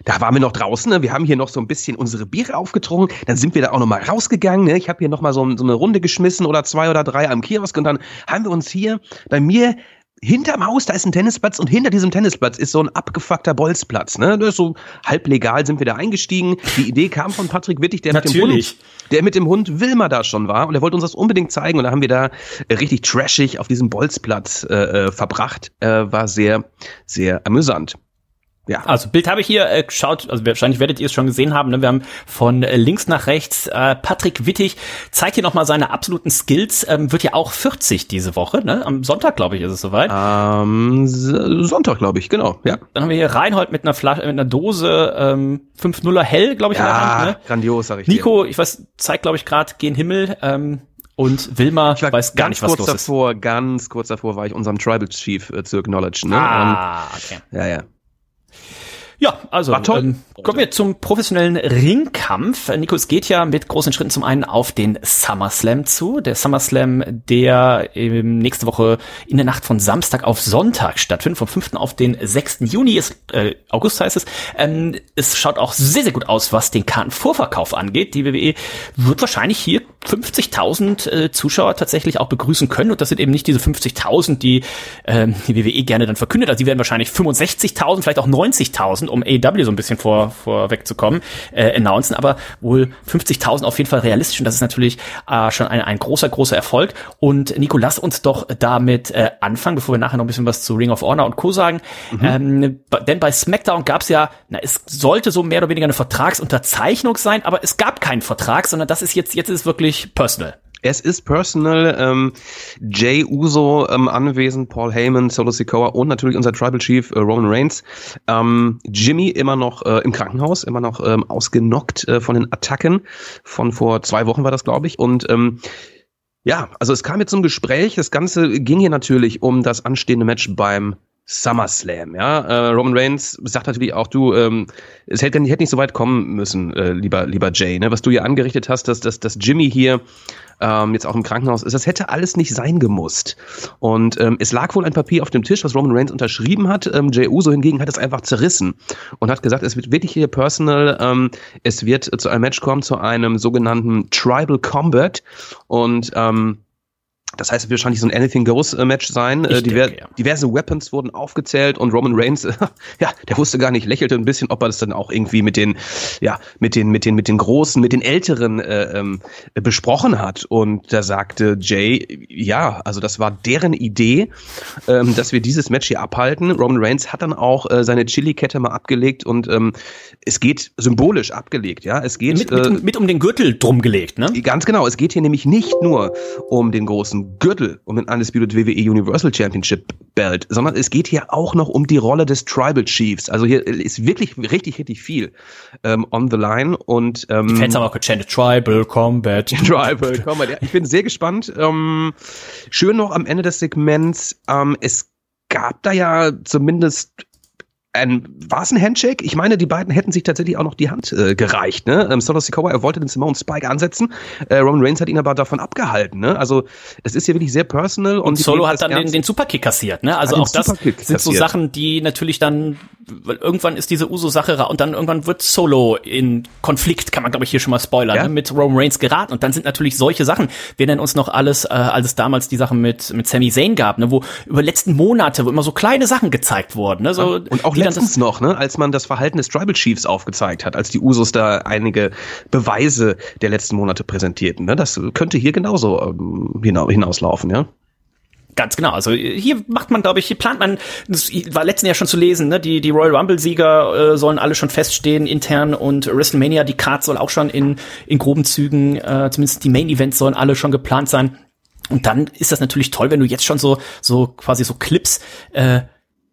Da waren wir noch draußen, ne? wir haben hier noch so ein bisschen unsere Biere aufgetrunken, dann sind wir da auch noch mal rausgegangen, ne? ich habe hier noch mal so, so eine Runde geschmissen oder zwei oder drei am Kiosk und dann haben wir uns hier bei mir hinterm Haus, da ist ein Tennisplatz und hinter diesem Tennisplatz ist so ein abgefuckter Bolzplatz. Ne? Das ist so halb legal sind wir da eingestiegen. Die Idee kam von Patrick Wittig, der mit dem Hund, der mit dem Hund Wilma da schon war und er wollte uns das unbedingt zeigen und da haben wir da richtig trashig auf diesem Bolzplatz äh, äh verbracht. Äh, war sehr, sehr amüsant. Ja. Also Bild habe ich hier äh, geschaut, also wahrscheinlich werdet ihr es schon gesehen haben. Ne? Wir haben von äh, links nach rechts äh, Patrick Wittig zeigt hier nochmal seine absoluten Skills. Ähm, wird ja auch 40 diese Woche. Ne? Am Sonntag glaube ich ist es soweit. Am Sonntag glaube ich, genau. Ja. Dann haben wir hier Reinhold mit einer Flasche, mit einer Dose ähm, 5-0er hell, glaube ich. Ja, in der Hand, ne? grandios sag ich Nico, dir. ich weiß, zeigt glaube ich gerade gen Himmel. Ähm, und Wilma ich weiß gar nicht, was kurz los davor, ist. Ganz kurz davor war ich unserem Tribal Chief äh, zu acknowledgen. Ne? Ah, okay. Ja, ja. Ja, also ähm, kommen wir zum professionellen Ringkampf. Nico, es geht ja mit großen Schritten zum einen auf den SummerSlam zu. Der SummerSlam, der ähm, nächste Woche in der Nacht von Samstag auf Sonntag stattfindet, vom 5. auf den 6. Juni ist, äh, August heißt es. Ähm, es schaut auch sehr, sehr gut aus, was den Kartenvorverkauf angeht. Die WWE wird wahrscheinlich hier 50.000 äh, Zuschauer tatsächlich auch begrüßen können. Und das sind eben nicht diese 50.000, die äh, die WWE gerne dann verkündet. Also die werden wahrscheinlich 65.000, vielleicht auch 90.000 um AEW so ein bisschen vor, vorwegzukommen, äh, announcen, aber wohl 50.000 auf jeden Fall realistisch und das ist natürlich äh, schon ein, ein großer, großer Erfolg. Und Nico, lass uns doch damit äh, anfangen, bevor wir nachher noch ein bisschen was zu Ring of Honor und Co. sagen. Mhm. Ähm, denn bei SmackDown gab es ja, na, es sollte so mehr oder weniger eine Vertragsunterzeichnung sein, aber es gab keinen Vertrag, sondern das ist jetzt, jetzt ist es wirklich personal. Es ist personal. Ähm, Jay Uso ähm, anwesend, Paul Heyman, Solo Sikoa und natürlich unser Tribal Chief äh, Roman Reigns. Ähm, Jimmy immer noch äh, im Krankenhaus, immer noch ähm, ausgenockt äh, von den Attacken. Von vor zwei Wochen war das, glaube ich. Und ähm, ja, also es kam jetzt zum Gespräch. Das Ganze ging hier natürlich um das anstehende Match beim SummerSlam, ja. Äh, Roman Reigns sagt natürlich auch, du, ähm, es hätte, hätte nicht so weit kommen müssen, äh, lieber, lieber Jay, ne? Was du hier angerichtet hast, dass, dass, dass Jimmy hier ähm, jetzt auch im Krankenhaus ist, das hätte alles nicht sein gemusst. Und ähm, es lag wohl ein Papier auf dem Tisch, was Roman Reigns unterschrieben hat. Ähm, Jey Uso hingegen hat es einfach zerrissen und hat gesagt, es wird wirklich hier personal, ähm, es wird zu einem Match kommen, zu einem sogenannten Tribal Combat und ähm, das heißt, es wird wahrscheinlich so ein Anything Goes äh, Match sein. Äh, Diver denke, ja. Diverse Weapons wurden aufgezählt und Roman Reigns, ja, der wusste gar nicht, lächelte ein bisschen, ob er das dann auch irgendwie mit den, ja, mit den, mit den, mit den Großen, mit den Älteren äh, ähm, besprochen hat. Und da sagte Jay, ja, also das war deren Idee, ähm, dass wir dieses Match hier abhalten. Roman Reigns hat dann auch äh, seine Chili-Kette mal abgelegt und ähm, es geht symbolisch abgelegt, ja. Es geht mit, mit, äh, mit um den Gürtel drum gelegt, ne? Ganz genau. Es geht hier nämlich nicht nur um den großen Gürtel, um den Undisputed WWE Universal Championship Belt, sondern es geht hier auch noch um die Rolle des Tribal Chiefs. Also hier ist wirklich richtig, richtig viel ähm, on the line und ähm, die Fans haben auch gechantet Tribal Combat. Tribal Combat. Ja, ich bin sehr gespannt. Ähm, schön noch am Ende des Segments. Ähm, es gab da ja zumindest ein, war es ein Handshake? Ich meine, die beiden hätten sich tatsächlich auch noch die Hand äh, gereicht. Ne? Ähm, Solo Sikoa, er wollte den Simone Spike ansetzen. Äh, Roman Reigns hat ihn aber davon abgehalten. Ne? Also es ist hier wirklich sehr personal. Und, und Solo hat dann den, den Superkick kassiert. Ne? Also auch das sind kassiert. so Sachen, die natürlich dann, weil irgendwann ist diese Uso-Sache und dann irgendwann wird Solo in Konflikt, kann man glaube ich hier schon mal spoilern, ja? ne? mit Roman Reigns geraten. Und dann sind natürlich solche Sachen, wir nennen uns noch alles, äh, als es damals die Sachen mit, mit Sami Zayn gab, ne? wo über letzten Monate, wo immer so kleine Sachen gezeigt wurden. Ne? So, und auch letztens noch, ne, als man das Verhalten des Tribal Chiefs aufgezeigt hat, als die Usos da einige Beweise der letzten Monate präsentierten. Ne? Das könnte hier genauso ähm, hinauslaufen, ja. Ganz genau. Also hier macht man, glaube ich, hier plant man, das war letzten Jahr schon zu lesen, ne? Die, die Royal Rumble-Sieger äh, sollen alle schon feststehen intern und WrestleMania, die Card soll auch schon in, in groben Zügen, äh, zumindest die Main-Events sollen alle schon geplant sein. Und dann ist das natürlich toll, wenn du jetzt schon so, so quasi so Clips äh,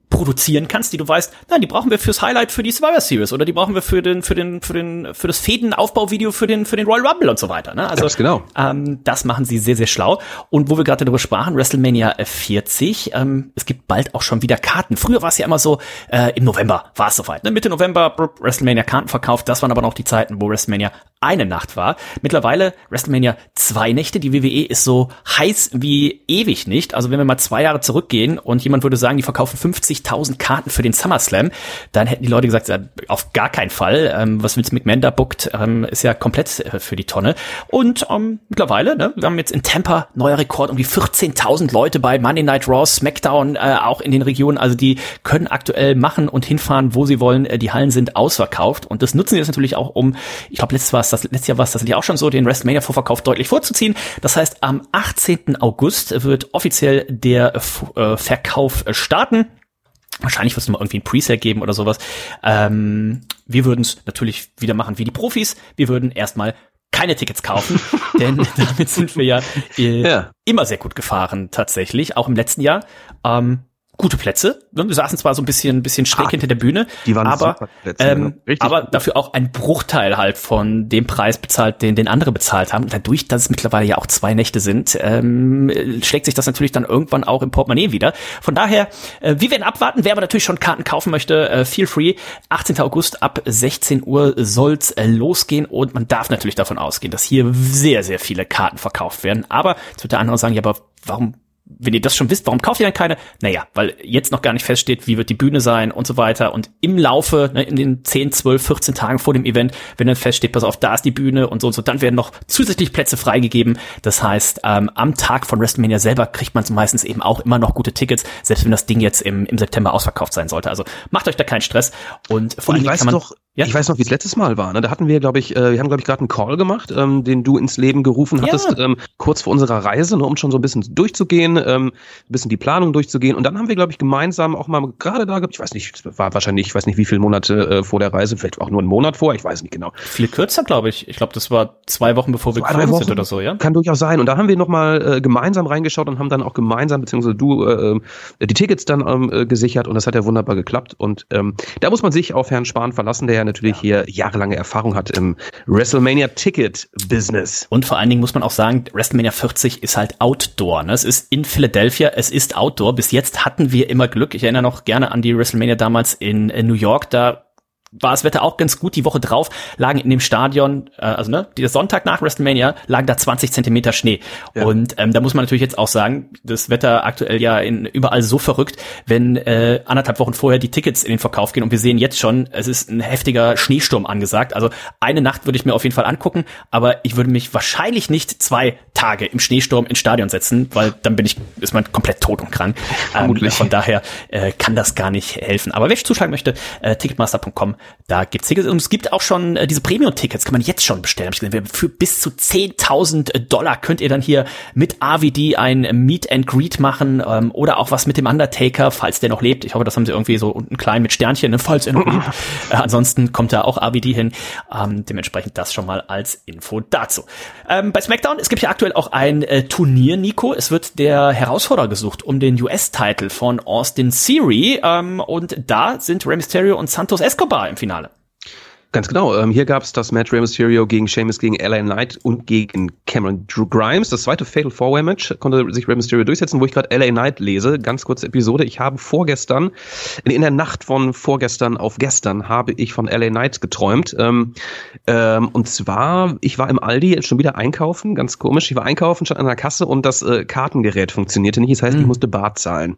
produzieren kannst, die du weißt, nein, die brauchen wir fürs Highlight für die Survivor Series oder die brauchen wir für den für den für den für das Fädenaufbauvideo für den für den Royal Rumble und so weiter. Ne? Also das genau. Ähm, das machen sie sehr sehr schlau. Und wo wir gerade darüber sprachen, WrestleMania 40, ähm, es gibt bald auch schon wieder Karten. Früher war es ja immer so, äh, im November war es soweit. Ne? Mitte November WrestleMania Karten verkauft. Das waren aber noch die Zeiten, wo WrestleMania eine Nacht war. Mittlerweile WrestleMania zwei Nächte. Die WWE ist so heiß wie ewig nicht. Also wenn wir mal zwei Jahre zurückgehen und jemand würde sagen, die verkaufen 50 50.000 Karten für den SummerSlam. Dann hätten die Leute gesagt, auf gar keinen Fall. Ähm, was Vince McMahon da bookt, ähm, ist ja komplett äh, für die Tonne. Und ähm, mittlerweile, ne, wir haben jetzt in Tampa neuer Rekord, um die 14.000 Leute bei Monday Night Raw, SmackDown, äh, auch in den Regionen. Also die können aktuell machen und hinfahren, wo sie wollen. Äh, die Hallen sind ausverkauft und das nutzen sie jetzt natürlich auch, um, ich glaube, letztes, war das, letztes Jahr war es ja auch schon so, den WrestleMania-Vorverkauf deutlich vorzuziehen. Das heißt, am 18. August wird offiziell der äh, Verkauf starten. Wahrscheinlich wird es mal irgendwie ein Presale geben oder sowas. Ähm, wir würden es natürlich wieder machen wie die Profis. Wir würden erstmal keine Tickets kaufen, denn damit sind wir ja, äh, ja, immer sehr gut gefahren tatsächlich, auch im letzten Jahr. Ähm, gute Plätze. Ne? Wir saßen zwar so ein bisschen, ein bisschen schräg ah, hinter der Bühne, die waren aber, Plätze, ähm, aber gut. dafür auch ein Bruchteil halt von dem Preis bezahlt, den, den andere bezahlt haben. Und dadurch, dass es mittlerweile ja auch zwei Nächte sind, ähm, schlägt sich das natürlich dann irgendwann auch im Portemonnaie wieder. Von daher, äh, wir werden abwarten. Wer aber natürlich schon Karten kaufen möchte, äh, feel free. 18. August ab 16 Uhr soll's äh, losgehen und man darf natürlich davon ausgehen, dass hier sehr, sehr viele Karten verkauft werden. Aber jetzt wird der andere sagen, ja, aber warum wenn ihr das schon wisst, warum kauft ihr dann keine? Naja, weil jetzt noch gar nicht feststeht, wie wird die Bühne sein und so weiter. Und im Laufe, ne, in den 10, 12, 14 Tagen vor dem Event, wenn dann feststeht, pass auf, da ist die Bühne und so und so, dann werden noch zusätzlich Plätze freigegeben. Das heißt, ähm, am Tag von WrestleMania selber kriegt man meistens eben auch immer noch gute Tickets, selbst wenn das Ding jetzt im, im September ausverkauft sein sollte. Also macht euch da keinen Stress. Und vor allem kann man, doch, ja? Ich weiß noch, wie es letztes Mal war. Ne? Da hatten wir, glaube ich, äh, wir haben, glaube ich, gerade einen Call gemacht, ähm, den du ins Leben gerufen hattest, ja. ähm, kurz vor unserer Reise, ne, um schon so ein bisschen durchzugehen, ähm, ein bisschen die Planung durchzugehen. Und dann haben wir, glaube ich, gemeinsam auch mal gerade da, ich weiß nicht, war wahrscheinlich, ich weiß nicht, wie viele Monate äh, vor der Reise, vielleicht auch nur einen Monat vor, ich weiß nicht genau. Viel kürzer, glaube ich. Ich glaube, das war zwei Wochen bevor wir geflogen sind oder so, ja? Kann durchaus sein. Und da haben wir nochmal äh, gemeinsam reingeschaut und haben dann auch gemeinsam, beziehungsweise du, äh, äh, die Tickets dann ähm, äh, gesichert und das hat ja wunderbar geklappt. Und ähm, da muss man sich auf Herrn Spahn verlassen, der ja natürlich ja. hier ja jahrelange Erfahrung hat im WrestleMania Ticket Business. Und vor allen Dingen muss man auch sagen, WrestleMania 40 ist halt Outdoor. Ne? Es ist in Philadelphia, es ist Outdoor. Bis jetzt hatten wir immer Glück. Ich erinnere noch gerne an die WrestleMania damals in, in New York. Da war das Wetter auch ganz gut. Die Woche drauf lagen in dem Stadion, äh, also ne, der Sonntag nach WrestleMania, lagen da 20 Zentimeter Schnee. Ja. Und ähm, da muss man natürlich jetzt auch sagen, das Wetter aktuell ja in, überall so verrückt, wenn äh, anderthalb Wochen vorher die Tickets in den Verkauf gehen und wir sehen jetzt schon, es ist ein heftiger Schneesturm angesagt. Also eine Nacht würde ich mir auf jeden Fall angucken, aber ich würde mich wahrscheinlich nicht zwei Tage im Schneesturm ins Stadion setzen, weil dann bin ich, ist man komplett tot und krank. Ähm, von daher äh, kann das gar nicht helfen. Aber wer zuschlagen möchte, äh, ticketmaster.com da gibt's Tickets und es gibt auch schon äh, diese Premium-Tickets, kann man jetzt schon bestellen. Für bis zu 10.000 Dollar könnt ihr dann hier mit RVD ein Meet and Greet machen ähm, oder auch was mit dem Undertaker, falls der noch lebt. Ich hoffe, das haben sie irgendwie so unten klein mit Sternchen, ne, falls er noch lebt. Äh, ansonsten kommt da auch RVD hin. Ähm, dementsprechend das schon mal als Info dazu. Ähm, bei SmackDown, es gibt ja aktuell auch ein äh, Turnier, Nico. Es wird der Herausforderer gesucht um den US-Title von Austin Theory ähm, und da sind Rey Mysterio und Santos Escobar im Finale. Ganz genau. Ähm, hier gab es das Match Rey Mysterio gegen Sheamus gegen LA Knight und gegen Cameron Drew Grimes. Das zweite Fatal Four Way Match konnte sich Rey Mysterio durchsetzen, wo ich gerade LA Knight lese. Ganz kurze Episode. Ich habe vorgestern, in der Nacht von vorgestern auf gestern, habe ich von LA Knight geträumt. Ähm, ähm, und zwar, ich war im Aldi jetzt schon wieder einkaufen, ganz komisch. Ich war einkaufen, stand an der Kasse und das äh, Kartengerät funktionierte nicht. Das heißt, mhm. ich musste Bar zahlen.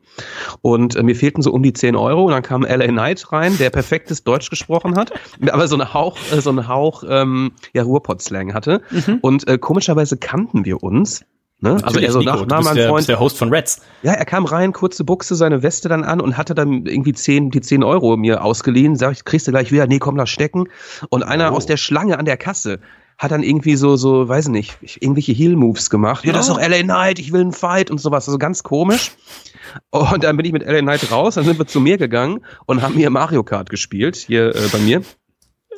Und äh, mir fehlten so um die 10 Euro. Und dann kam LA Knight rein, der perfektes Deutsch gesprochen hat. Aber so eine Hauch, äh, so einen Hauch ähm, ja, Ruhrpott-Slang hatte. Mhm. Und äh, komischerweise kannten wir uns. Ne? Also er so nach, nach meinem der, Freund. der Host von Reds. Ja, er kam rein, kurze Buchse, seine Weste dann an und hatte dann irgendwie zehn, die zehn Euro mir ausgeliehen. Sag ich, kriegst du gleich wieder? Nee, komm, lass stecken. Und einer oh. aus der Schlange an der Kasse hat dann irgendwie so, so, weiß nicht, irgendwelche Heel-Moves gemacht. Ja, das ist doch LA Knight, ich will einen Fight und sowas. Also ganz komisch. Und dann bin ich mit LA Knight raus, dann sind wir zu mir gegangen und haben hier Mario Kart gespielt, hier äh, bei mir.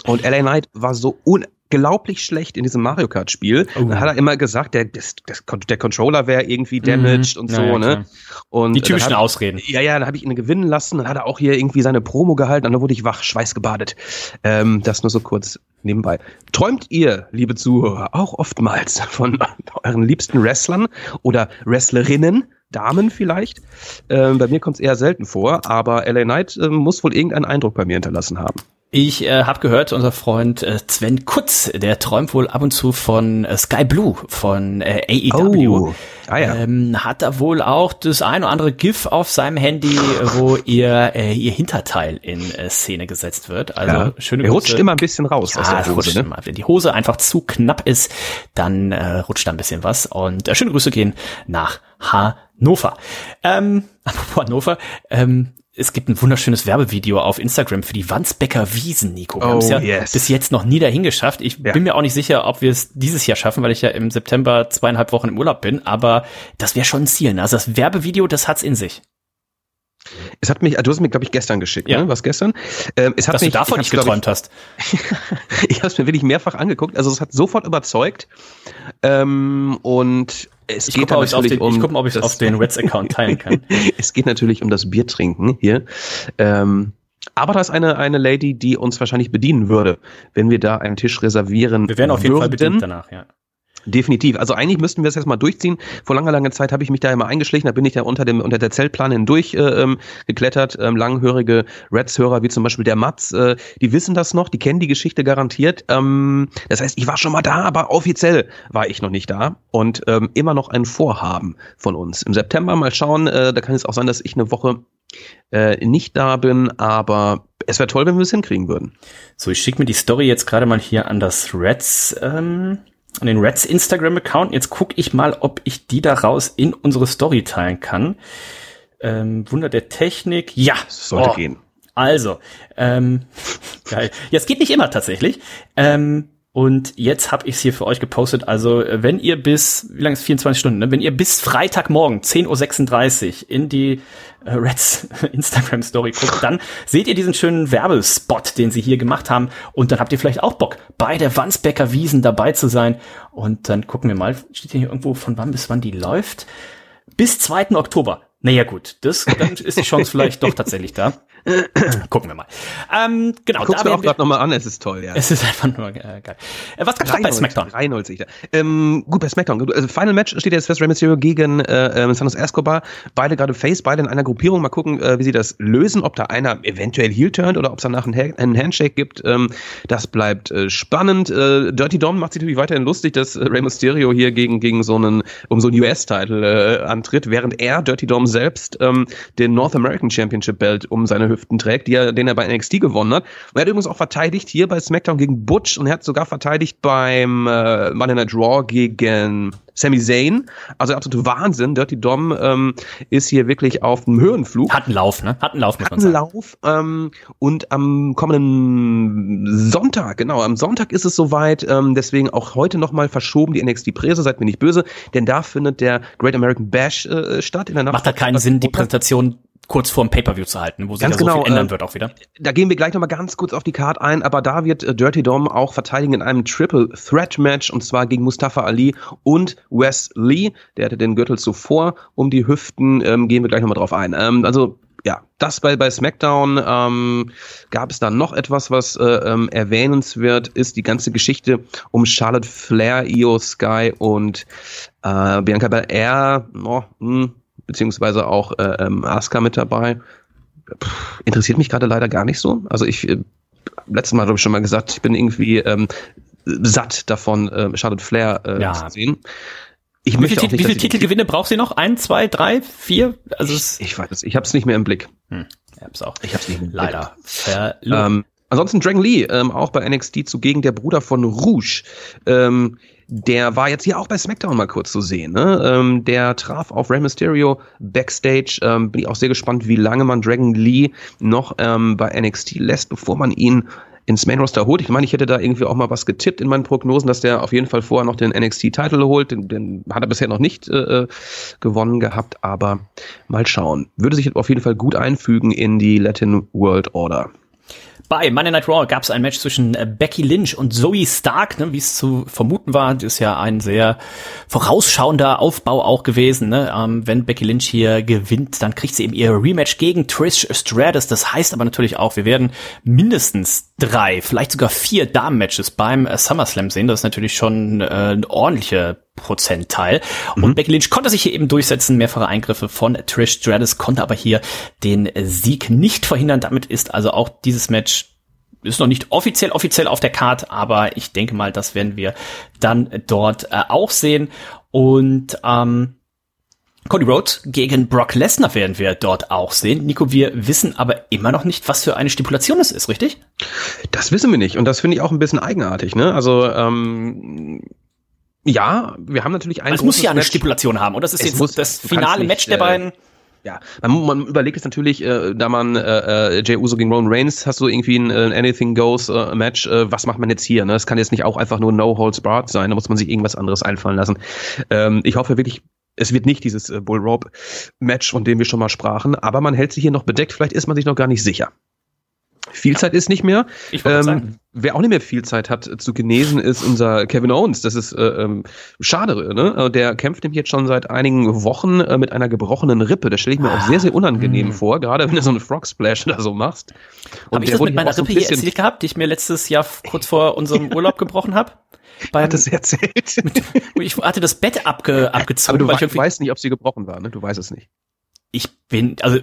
Und LA Knight war so unglaublich schlecht in diesem Mario Kart Spiel. Oh. Dann hat er immer gesagt, der, das, das, der Controller wäre irgendwie mhm. damaged mhm. und so, ja, ne? Und die typischen hab, Ausreden. Ja, ja, dann habe ich ihn gewinnen lassen, dann hat er auch hier irgendwie seine Promo gehalten und dann wurde ich wach, schweißgebadet. Ähm, das nur so kurz nebenbei. Träumt ihr, liebe Zuhörer, auch oftmals von euren liebsten Wrestlern oder Wrestlerinnen? Damen vielleicht. Ähm, bei mir kommt es eher selten vor, aber LA Knight äh, muss wohl irgendeinen Eindruck bei mir hinterlassen haben. Ich äh, habe gehört, unser Freund äh, Sven Kutz, der träumt wohl ab und zu von äh, Sky Blue, von äh, AEW. Oh. Ah, ja. ähm, hat da wohl auch das ein oder andere GIF auf seinem Handy, wo ihr äh, ihr Hinterteil in äh, Szene gesetzt wird. Also ja. schöne Er rutscht immer ein bisschen raus ja, aus der Hose. Ne? Immer. Wenn die Hose einfach zu knapp ist, dann äh, rutscht da ein bisschen was. Und äh, schöne Grüße gehen nach Hannover. Ähm, apropos Hannover, ähm, es gibt ein wunderschönes Werbevideo auf Instagram für die Wandsbecker Wiesen, Nico. Wir oh, haben es ja yes. bis jetzt noch nie dahin geschafft. Ich ja. bin mir auch nicht sicher, ob wir es dieses Jahr schaffen, weil ich ja im September zweieinhalb Wochen im Urlaub bin. Aber das wäre schon ein Ziel. Ne? Also das Werbevideo, das hat's in sich. Es hat mich, du hast mir, glaube ich, gestern geschickt, ja. ne? Was gestern? Ähm, es hat Dass mich, du davon nicht geträumt ich, hast. ich habe es mir wirklich mehrfach angeguckt. Also es hat sofort überzeugt. Ähm, und es ich geht gucke, natürlich den, um. Ich gucke mal, ob ich es auf den Reds-Account teilen kann. es geht natürlich um das Biertrinken hier. Ähm, aber da ist eine, eine Lady, die uns wahrscheinlich bedienen würde, wenn wir da einen Tisch reservieren. Wir werden auf jeden würden. Fall bedient danach, ja. Definitiv. Also eigentlich müssten wir es erstmal durchziehen. Vor langer, langer Zeit habe ich mich da immer eingeschlichen, da bin ich da unter dem unter der Zeltplane hindurch äh, ähm, geklettert. Ähm, langhörige Reds-Hörer wie zum Beispiel der Mats, äh, die wissen das noch, die kennen die Geschichte garantiert. Ähm, das heißt, ich war schon mal da, aber offiziell war ich noch nicht da und ähm, immer noch ein Vorhaben von uns. Im September mal schauen, äh, da kann es auch sein, dass ich eine Woche äh, nicht da bin, aber es wäre toll, wenn wir es hinkriegen würden. So, ich schicke mir die Story jetzt gerade mal hier an das Reds. Ähm an den Reds Instagram-Account. Jetzt gucke ich mal, ob ich die daraus in unsere Story teilen kann. Ähm, Wunder der Technik. Ja, sollte oh. gehen. Also, ähm, geil. Ja, es geht nicht immer tatsächlich. Ähm, und jetzt habe ich es hier für euch gepostet. Also, wenn ihr bis, wie lange ist 24 Stunden, ne? wenn ihr bis Freitagmorgen 10.36 Uhr in die äh, Reds Instagram Story guckt, dann seht ihr diesen schönen Werbespot, den sie hier gemacht haben. Und dann habt ihr vielleicht auch Bock, bei der Wandsbecker Wiesen dabei zu sein. Und dann gucken wir mal, steht hier irgendwo von wann bis wann die läuft. Bis 2. Oktober. Naja gut, das, dann ist die Chance vielleicht doch tatsächlich da. Gucken wir mal. Ähm, genau. Guck's da mir auch gerade nochmal an, es ist toll, ja. Es ist einfach nur äh, geil. Äh, was gab's bei SmackDown? 93. Ähm, gut, bei SmackDown. Also Final Match steht jetzt fest, Rey Mysterio gegen äh, äh, Santos Escobar. Beide gerade Face, beide in einer Gruppierung. Mal gucken, äh, wie sie das lösen, ob da einer eventuell heel turnt oder ob es danach einen, ha einen Handshake gibt. Ähm, das bleibt äh, spannend. Äh, Dirty Dom macht sich natürlich weiterhin lustig, dass äh, Rey Mysterio hier gegen, gegen so einen, um so einen US-Title äh, antritt, während er, Dirty Dom selbst, ähm, den North American Championship Belt um seine Hüften trägt, die er, den er bei NXT gewonnen hat. Und er hat übrigens auch verteidigt hier bei SmackDown gegen Butch und er hat sogar verteidigt beim äh, Monday Night Raw gegen Sami Zayn. Also absolute Wahnsinn. Dirty Dom ähm, ist hier wirklich auf dem Höhenflug. Hat einen Lauf, ne? Hat einen Lauf, muss Hat einen Lauf. Ähm, und am kommenden Sonntag, genau, am Sonntag ist es soweit. Ähm, deswegen auch heute nochmal verschoben die NXT-Präse. Seid mir nicht böse, denn da findet der Great American Bash äh, statt in der Nacht. Macht halt keinen Sinn, die Präsentation kurz vorm Pay-Per-View zu halten, wo sich ganz ja so genau, viel ändern äh, wird auch wieder. Da gehen wir gleich nochmal ganz kurz auf die Card ein, aber da wird äh, Dirty Dom auch verteidigen in einem Triple Threat Match und zwar gegen Mustafa Ali und Wes Lee. Der hatte den Gürtel zuvor um die Hüften, ähm, gehen wir gleich nochmal drauf ein. Ähm, also ja, das bei, bei SmackDown ähm, gab es dann noch etwas, was äh, ähm, erwähnenswert ist. Die ganze Geschichte um Charlotte Flair, Io Sky und äh, Bianca Belair. Oh, mh, hm, beziehungsweise auch äh, ähm, Asuka mit dabei. Puh, interessiert mich gerade leider gar nicht so. Also ich, äh, letztes Mal habe ich schon mal gesagt, ich bin irgendwie ähm, satt davon, äh, Charlotte Flair äh, ja. zu sehen. Ich wie viele, wie viele Titelgewinne braucht sie noch? Ein, zwei, drei, vier? Also ich, ich weiß es, ich habe es nicht mehr im Blick. Hm, ich hab's auch. Ich hab's nicht mehr im Blick. Leider. Ähm, ansonsten Dragon Lee, ähm, auch bei NXT zugegen, der Bruder von Rouge. Ähm, der war jetzt hier auch bei SmackDown mal kurz zu sehen. Ne? Ähm, der traf auf Rey Mysterio backstage. Ähm, bin ich auch sehr gespannt, wie lange man Dragon Lee noch ähm, bei NXT lässt, bevor man ihn ins Main Roster holt. Ich meine, ich hätte da irgendwie auch mal was getippt in meinen Prognosen, dass der auf jeden Fall vorher noch den NXT-Titel holt. Den, den, hat er bisher noch nicht äh, gewonnen gehabt, aber mal schauen. Würde sich auf jeden Fall gut einfügen in die Latin World Order. Bei Monday Night Raw gab es ein Match zwischen äh, Becky Lynch und Zoe Stark, ne, wie es zu vermuten war. Das ist ja ein sehr vorausschauender Aufbau auch gewesen. Ne? Ähm, wenn Becky Lynch hier gewinnt, dann kriegt sie eben ihr Rematch gegen Trish Stratus. Das heißt aber natürlich auch, wir werden mindestens drei, vielleicht sogar vier Damen-Matches beim äh, SummerSlam sehen. Das ist natürlich schon äh, eine ordentliche Prozentteil. Und mhm. Becky Lynch konnte sich hier eben durchsetzen. Mehrfache Eingriffe von Trish Stratus konnte aber hier den Sieg nicht verhindern. Damit ist also auch dieses Match ist noch nicht offiziell offiziell auf der Karte, aber ich denke mal, das werden wir dann dort äh, auch sehen. Und ähm, Cody Rhodes gegen Brock Lesnar werden wir dort auch sehen. Nico, wir wissen aber immer noch nicht, was für eine Stipulation es ist, richtig? Das wissen wir nicht und das finde ich auch ein bisschen eigenartig. Ne? Also ähm, ja, wir haben natürlich ein. Es muss ja eine Match. Stipulation haben, oder? Das ist es jetzt muss, das finale nicht, Match der äh, beiden. Ja, man, man überlegt es natürlich, äh, da man äh, äh, Jay Uso gegen Roman Reigns hast du irgendwie ein äh, Anything Goes äh, Match, äh, was macht man jetzt hier? Ne? Es kann jetzt nicht auch einfach nur No Holds Barred sein, da muss man sich irgendwas anderes einfallen lassen. Ähm, ich hoffe wirklich, es wird nicht dieses äh, Bull Rope Match, von dem wir schon mal sprachen, aber man hält sich hier noch bedeckt, vielleicht ist man sich noch gar nicht sicher. Viel Zeit ist nicht mehr. Ich ähm. Wer auch nicht mehr viel Zeit hat zu genesen, ist unser Kevin Owens. Das ist äh, ähm, schade. Ne? Äh, der kämpft nämlich jetzt schon seit einigen Wochen äh, mit einer gebrochenen Rippe. Das stelle ich mir ah, auch sehr, sehr unangenehm mh. vor, gerade wenn du so einen Frog Splash oder so machst. Und hab ich das mit meiner Rippe so hier erzählt gehabt, die ich mir letztes Jahr kurz vor unserem Urlaub gebrochen habe? Beim, hat das erzählt? Mit, ich hatte das Bett abge, abgezogen. Aber du weißt nicht, ob sie gebrochen war, ne? Du weißt es nicht. Ich bin, also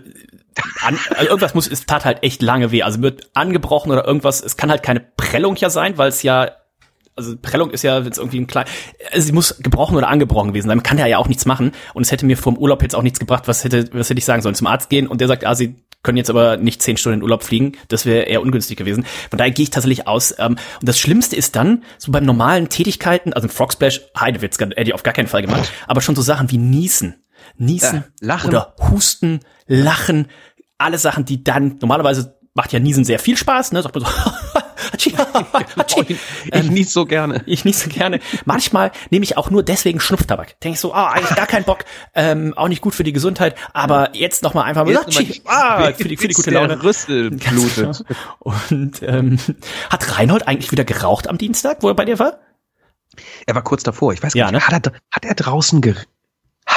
an, also irgendwas muss, es tat halt echt lange weh. Also wird angebrochen oder irgendwas. Es kann halt keine Prellung ja sein, weil es ja, also Prellung ist ja jetzt irgendwie ein klein, also sie muss gebrochen oder angebrochen gewesen sein. Man kann ja ja auch nichts machen. Und es hätte mir vom Urlaub jetzt auch nichts gebracht. Was hätte, was hätte ich sagen sollen? Zum Arzt gehen und der sagt, ah, sie können jetzt aber nicht zehn Stunden in Urlaub fliegen. Das wäre eher ungünstig gewesen. Von daher gehe ich tatsächlich aus. Ähm, und das Schlimmste ist dann, so beim normalen Tätigkeiten, also ein Frog Splash, Heidewitz, hätte ich auf gar keinen Fall gemacht, aber schon so Sachen wie Niesen. Niesen ja, lachen. oder Husten, Lachen, alle Sachen, die dann normalerweise macht ja Niesen sehr viel Spaß, ne? Sagt man so, Hatschi, Hatschi. ich, ähm, nies so gerne. Ich nies so gerne. Manchmal nehme ich auch nur deswegen Schnupftabak. Denke ich so, ah, eigentlich gar keinen Bock, ähm, auch nicht gut für die Gesundheit, aber jetzt noch mal einfach mal Hatschi, ah, für die, für die gute Laune. Rüssel blutet. Und ähm, hat Reinhold eigentlich wieder geraucht am Dienstag, wo er bei dir war? Er war kurz davor. Ich weiß gar ja, nicht. Ne? Hat, er, hat er draußen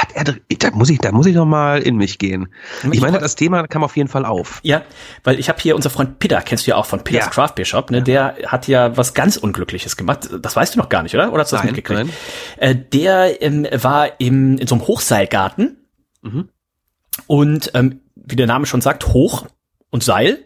hat er, da muss ich, da muss ich noch mal in mich gehen. Ich, meine, das Thema kam auf jeden Fall auf. Ja, weil ich habe hier unser Freund Peter, kennst du ja auch von Peters ja. Craft Beer Shop, ne? Der hat ja was ganz Unglückliches gemacht. Das weißt du noch gar nicht, oder? Oder hast du das mitgekriegt? Nein. Äh, der ähm, war im, in so einem Hochseilgarten mhm. und ähm, wie der Name schon sagt, hoch und Seil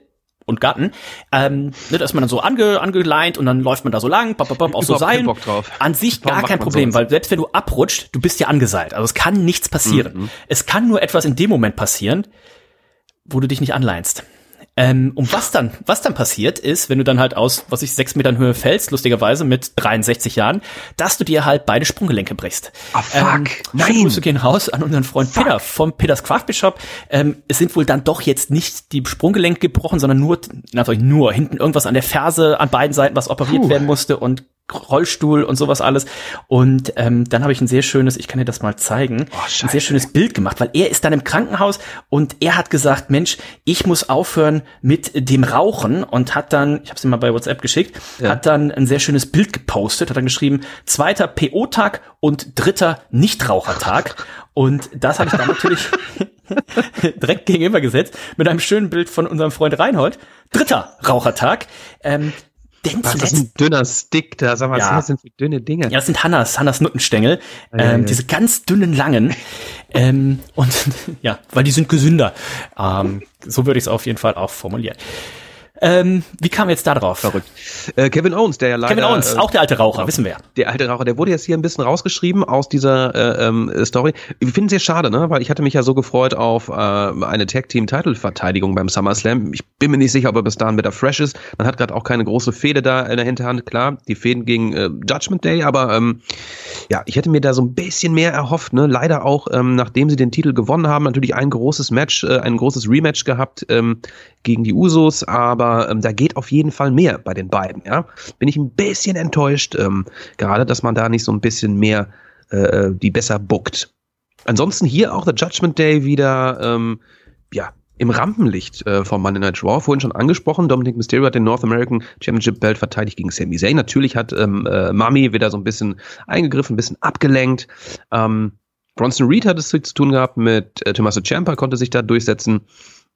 und Gatten, ähm, ne, da ist man dann so ange, angeleint und dann läuft man da so lang, bop, bop, bop, auf so Seilen. Bock drauf. An sich Warum gar kein Problem, weil selbst wenn du abrutscht, du bist ja angeseilt. Also es kann nichts passieren. Mhm. Es kann nur etwas in dem Moment passieren, wo du dich nicht anleinst. Ähm, und was dann, was dann passiert ist, wenn du dann halt aus, was ich, sechs Metern Höhe fällst, lustigerweise mit 63 Jahren, dass du dir halt beide Sprunggelenke brichst. Ah, fuck. Ähm, Nein. Grüße gehen raus an unseren Freund fuck. Peter vom Peters Craft. Ähm, es sind wohl dann doch jetzt nicht die Sprunggelenke gebrochen, sondern nur, natürlich nur hinten irgendwas an der Ferse an beiden Seiten, was operiert Puh. werden musste und Rollstuhl und sowas alles. Und ähm, dann habe ich ein sehr schönes, ich kann dir das mal zeigen, oh, ein sehr schönes Bild gemacht, weil er ist dann im Krankenhaus und er hat gesagt, Mensch, ich muss aufhören mit dem Rauchen und hat dann, ich habe es ihm mal bei WhatsApp geschickt, ja. hat dann ein sehr schönes Bild gepostet, hat dann geschrieben, zweiter PO-Tag und dritter Nichtrauchertag. Und das habe ich dann natürlich direkt gegenüber gesetzt mit einem schönen Bild von unserem Freund Reinhold. Dritter Rauchertag. Ähm, denn Was ist ein dünner Stick da? Sag mal, ja. was sind das für dünne Dinge? Ja, das sind Hannas, Hannas Nuttenstängel. Ja, ähm, ja, diese ganz dünnen, langen. ähm, und ja, weil die sind gesünder. Ähm, so würde ich es auf jeden Fall auch formulieren. Ähm, wie kam jetzt da drauf? Verrückt. Äh, Kevin Owens, der ja leider... Kevin Owens, äh, auch der alte Raucher, wissen wir. Der alte Raucher, der wurde jetzt hier ein bisschen rausgeschrieben aus dieser äh, ähm, Story. Wir finden es sehr schade, ne? weil ich hatte mich ja so gefreut auf äh, eine Tag-Team-Title-Verteidigung beim SummerSlam. Ich bin mir nicht sicher, ob er bis dahin wieder fresh ist. Man hat gerade auch keine große Fehde da in der Hinterhand. Klar, die Fäden gegen äh, Judgment Day, aber ähm, ja, ich hätte mir da so ein bisschen mehr erhofft. Ne? Leider auch, ähm, nachdem sie den Titel gewonnen haben, natürlich ein großes Match, äh, ein großes Rematch gehabt ähm, gegen die Usos, aber ähm, da geht auf jeden Fall mehr bei den beiden. Ja, bin ich ein bisschen enttäuscht, ähm, gerade, dass man da nicht so ein bisschen mehr äh, die besser bookt. Ansonsten hier auch der Judgment Day wieder, ähm, ja, im Rampenlicht äh, von Monday Night Raw, vorhin schon angesprochen. Dominic Mysterio hat den North American Championship Belt verteidigt gegen Sami Zayn. Natürlich hat ähm, äh, Mami wieder so ein bisschen eingegriffen, ein bisschen abgelenkt. Ähm, Bronson Reed hat es zu tun gehabt mit äh, Tommaso Ciampa, konnte sich da durchsetzen.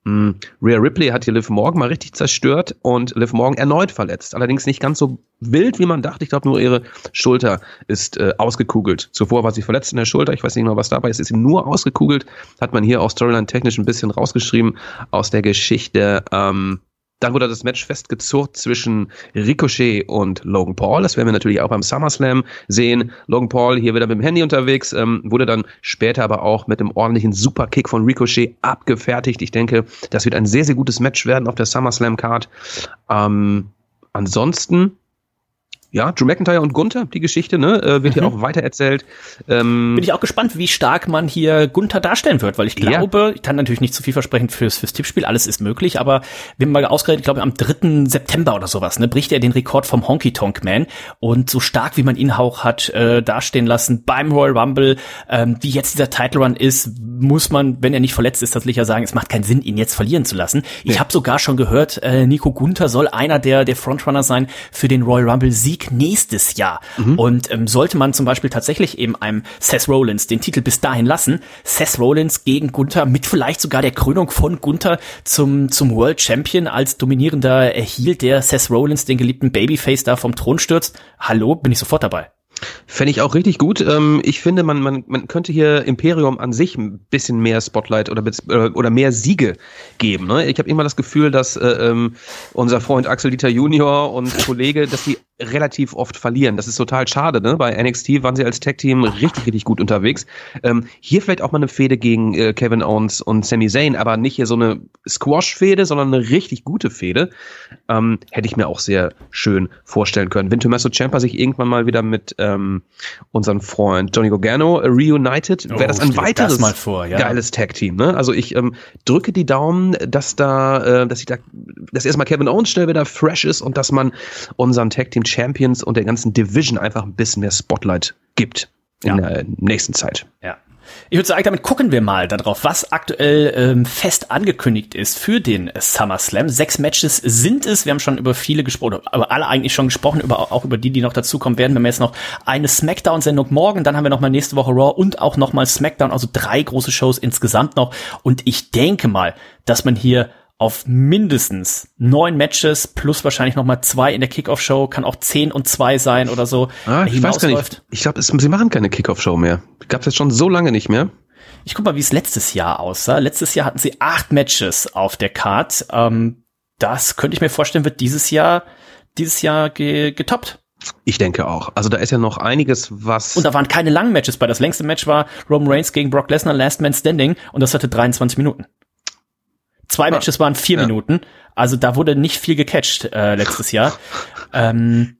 Mm, Rhea Ripley hat hier Liv Morgan mal richtig zerstört und Liv Morgan erneut verletzt. Allerdings nicht ganz so wild, wie man dachte. Ich glaube, nur ihre Schulter ist äh, ausgekugelt. Zuvor war sie verletzt in der Schulter. Ich weiß nicht mehr, was dabei ist. Ist sie nur ausgekugelt. Hat man hier auch Storyline technisch ein bisschen rausgeschrieben aus der Geschichte. Ähm, Dann wurde das Match festgezurrt zwischen Ricochet und Logan Paul. Das werden wir natürlich auch beim SummerSlam sehen. Logan Paul hier wieder mit dem Handy unterwegs, ähm, wurde dann später aber auch mit einem ordentlichen Superkick von Ricochet abgefertigt. Ich denke, das wird ein sehr, sehr gutes Match werden auf der SummerSlam-Card. Ähm, ansonsten ja, Drew McIntyre und Gunther, die Geschichte, ne, äh, wird mhm. hier auch weitererzählt. Ähm, Bin ich auch gespannt, wie stark man hier Gunther darstellen wird, weil ich glaube, ja. ich kann natürlich nicht zu viel versprechen fürs, fürs Tippspiel, alles ist möglich, aber wir haben mal ausgerechnet, ich glaube am 3. September oder sowas, ne, bricht er den Rekord vom Honky Tonk Man und so stark, wie man ihn auch hat äh, dastehen lassen beim Royal Rumble, ähm, wie jetzt dieser Title Run ist, muss man, wenn er nicht verletzt ist, tatsächlich ja sagen, es macht keinen Sinn, ihn jetzt verlieren zu lassen. Ich ja. habe sogar schon gehört, äh, Nico Gunther soll einer der, der Frontrunner sein für den Royal Rumble Sieg nächstes Jahr. Mhm. Und ähm, sollte man zum Beispiel tatsächlich eben einem Seth Rollins den Titel bis dahin lassen, Seth Rollins gegen Gunther mit vielleicht sogar der Krönung von Gunther zum, zum World Champion als dominierender erhielt der Seth Rollins den geliebten Babyface da vom Thron stürzt. Hallo, bin ich sofort dabei. Fände ich auch richtig gut. Ähm, ich finde, man, man, man könnte hier Imperium an sich ein bisschen mehr Spotlight oder, äh, oder mehr Siege geben. Ne? Ich habe immer das Gefühl, dass äh, ähm, unser Freund Axel Dieter Junior und Kollege, dass die relativ oft verlieren. Das ist total schade. Ne? Bei NXT waren sie als Tag-Team richtig, richtig gut unterwegs. Ähm, hier vielleicht auch mal eine Fehde gegen äh, Kevin Owens und Sami Zayn, aber nicht hier so eine Squash-Fehde, sondern eine richtig gute Fehde. Ähm, hätte ich mir auch sehr schön vorstellen können. Wenn Tommaso Ciampa sich irgendwann mal wieder mit ähm, unserem Freund Johnny Gargano reunited, wäre das oh, ein weiteres das vor, ja. geiles Tag-Team. Ne? Also ich ähm, drücke die Daumen, dass da, äh, dass ich da, dass erstmal Kevin Owens schnell wieder fresh ist und dass man unseren Tag-Team Champions und der ganzen Division einfach ein bisschen mehr Spotlight gibt in ja. der nächsten Zeit. Ja. Ich würde sagen, damit gucken wir mal darauf, was aktuell ähm, fest angekündigt ist für den SummerSlam. Sechs Matches sind es. Wir haben schon über viele gesprochen, aber alle eigentlich schon gesprochen, über, auch über die, die noch dazukommen werden. Wir haben jetzt noch eine Smackdown-Sendung morgen, dann haben wir noch mal nächste Woche Raw und auch noch mal Smackdown, also drei große Shows insgesamt noch. Und ich denke mal, dass man hier auf mindestens neun Matches plus wahrscheinlich noch mal zwei in der Kickoff-Show, kann auch zehn und zwei sein oder so. Ah, ich weiß gar nicht. Ich glaube, sie machen keine Kickoff-Show mehr. Gab es jetzt schon so lange nicht mehr. Ich guck mal, wie es letztes Jahr aussah. Letztes Jahr hatten sie acht Matches auf der Card. Ähm, das könnte ich mir vorstellen, wird dieses Jahr, dieses Jahr ge getoppt. Ich denke auch. Also da ist ja noch einiges, was. Und da waren keine langen Matches bei. Das längste Match war Roman Reigns gegen Brock Lesnar, Last Man Standing, und das hatte 23 Minuten. Zwei Matches waren vier ja. Minuten. Also da wurde nicht viel gecatcht äh, letztes Jahr. ähm,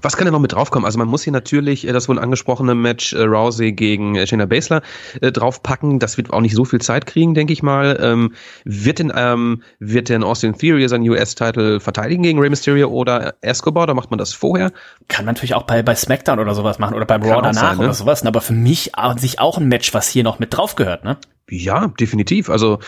was kann denn noch mit draufkommen? Also man muss hier natürlich äh, das wohl angesprochene Match äh, Rousey gegen äh, Shayna Baszler äh, draufpacken. Das wird auch nicht so viel Zeit kriegen, denke ich mal. Ähm, wird denn ähm, wird denn Austin Theory seinen US-Titel verteidigen gegen Rey Mysterio oder Escobar? Da macht man das vorher? Kann man natürlich auch bei bei SmackDown oder sowas machen oder beim Raw danach sein, ne? oder sowas. Aber für mich an sich auch ein Match, was hier noch mit drauf gehört, ne? Ja, definitiv. Also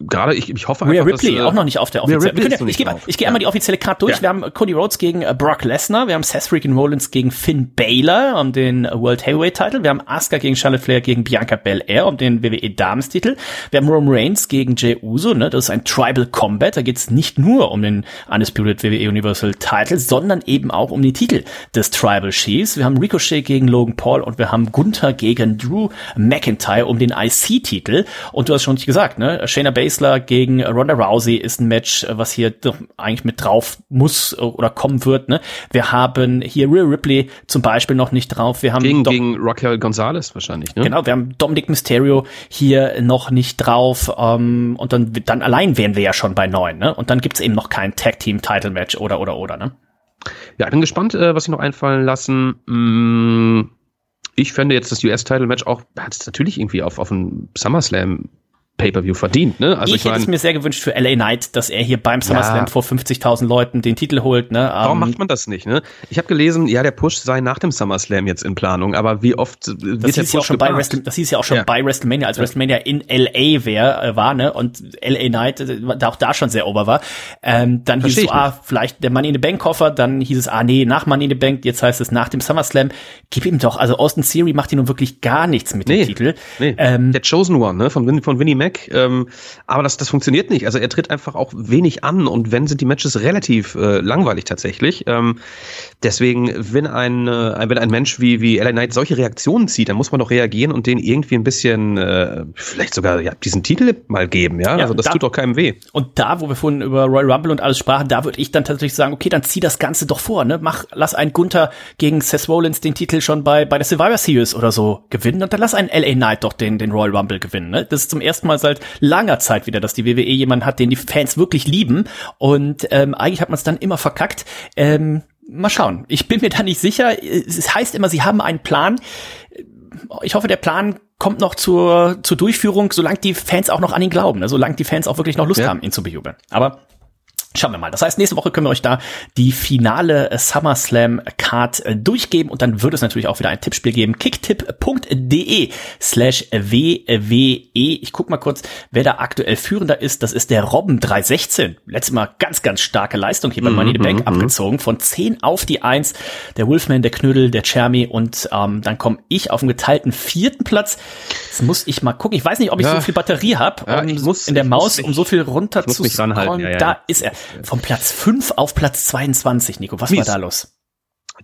gerade ich, ich hoffe einfach, Rhea Ripley dass, äh, auch noch nicht auf der offiziellen. Ja, ich gehe ich geh einmal die offizielle Karte durch. Ja. Wir haben Cody Rhodes gegen äh, Brock Lesnar, wir haben Seth Freaking Rollins gegen Finn Balor um den World Heavyweight Title, wir haben Asuka gegen Charlotte Flair gegen Bianca Belair um den WWE Damenstitel, wir haben Roman Reigns gegen Jey Uso, ne, das ist ein Tribal Combat, da geht's nicht nur um den Undisputed WWE Universal Title, sondern eben auch um die Titel des Tribal Chiefs. Wir haben Ricochet gegen Logan Paul und wir haben Gunther gegen Drew McIntyre um den IC Titel und du hast schon nicht gesagt, ne, Shayna Baszler gegen Ronda Rousey ist ein Match, äh, was hier eigentlich mit drauf muss äh, oder kommen wird. Ne? Wir haben hier Rhea Ripley zum Beispiel noch nicht drauf. Wir haben gegen, gegen Raquel Gonzalez wahrscheinlich. Ne? Genau, wir haben Dominic Mysterio hier noch nicht drauf. Ähm, und dann, dann allein wären wir ja schon bei neun. Ne? Und dann gibt's eben noch kein Tag Team Title Match oder oder oder. Ne? Ja, ich bin gespannt, äh, was sie noch einfallen lassen. Mm ich fände jetzt das US-Title-Match auch, hat es natürlich irgendwie auf, auf einen SummerSlam Pay-per-View verdient. Ne? Also ich, ich hätte mein, es mir sehr gewünscht für LA Knight, dass er hier beim SummerSlam ja. vor 50.000 Leuten den Titel holt. Ne? Warum um, ähm, macht man das nicht? Ne? Ich habe gelesen, ja, der Push sei nach dem SummerSlam jetzt in Planung, aber wie oft wird das hieß ja auch schon bei Wrestle, Das hieß ja auch schon ja. bei WrestleMania, als. WrestleMania in LA wär, äh, war, ne? Und LA Knight äh, auch da schon sehr ober war. Ähm, dann Versteh hieß es, so, ah, vielleicht der Money in the Bank Koffer, dann hieß es, ah nee, nach Money in the Bank, jetzt heißt es nach dem SummerSlam. Gib ihm doch, also Austin Theory macht hier nun wirklich gar nichts mit nee, dem Titel. Nee. Ähm, der Chosen One, ne? Von, von Winnie Mac weg. Ähm, aber das, das funktioniert nicht. Also er tritt einfach auch wenig an und wenn sind die Matches relativ äh, langweilig tatsächlich. Ähm, deswegen, wenn ein, äh, wenn ein Mensch wie, wie LA Knight solche Reaktionen zieht, dann muss man doch reagieren und den irgendwie ein bisschen, äh, vielleicht sogar ja, diesen Titel mal geben, ja. ja also das da, tut doch keinem weh. Und da, wo wir vorhin über Royal Rumble und alles sprachen, da würde ich dann tatsächlich sagen, okay, dann zieh das Ganze doch vor, ne? Mach, lass einen Gunther gegen Seth Rollins den Titel schon bei, bei der Survivor Series oder so gewinnen und dann lass einen LA Knight doch den, den Royal Rumble gewinnen, ne? Das ist zum ersten Mal seit langer Zeit wieder, dass die WWE jemanden hat, den die Fans wirklich lieben und ähm, eigentlich hat man es dann immer verkackt. Ähm, mal schauen. Ich bin mir da nicht sicher. Es heißt immer, sie haben einen Plan. Ich hoffe, der Plan kommt noch zur, zur Durchführung, solange die Fans auch noch an ihn glauben, ne? solange die Fans auch wirklich noch Lust ja. haben, ihn zu bejubeln. Aber Schauen wir mal. Das heißt, nächste Woche können wir euch da die finale SummerSlam Card äh, durchgeben und dann wird es natürlich auch wieder ein Tippspiel geben. kicktipp.de slash WWE. Ich guck mal kurz, wer da aktuell führender ist. Das ist der Robben 316. Letztes Mal ganz, ganz starke Leistung hier bei Money the Bank mm -hmm. abgezogen. Von 10 auf die 1. Der Wolfman, der Knödel, der Chermy und ähm, dann komme ich auf dem geteilten vierten Platz. Jetzt muss ich mal gucken. Ich weiß nicht, ob ich ja. so viel Batterie habe ja, um ich muss, in der Maus, um so viel runter zu scrollen. Ja, da ist er. Vom Platz 5 auf Platz 22, Nico. Was Mies. war da los?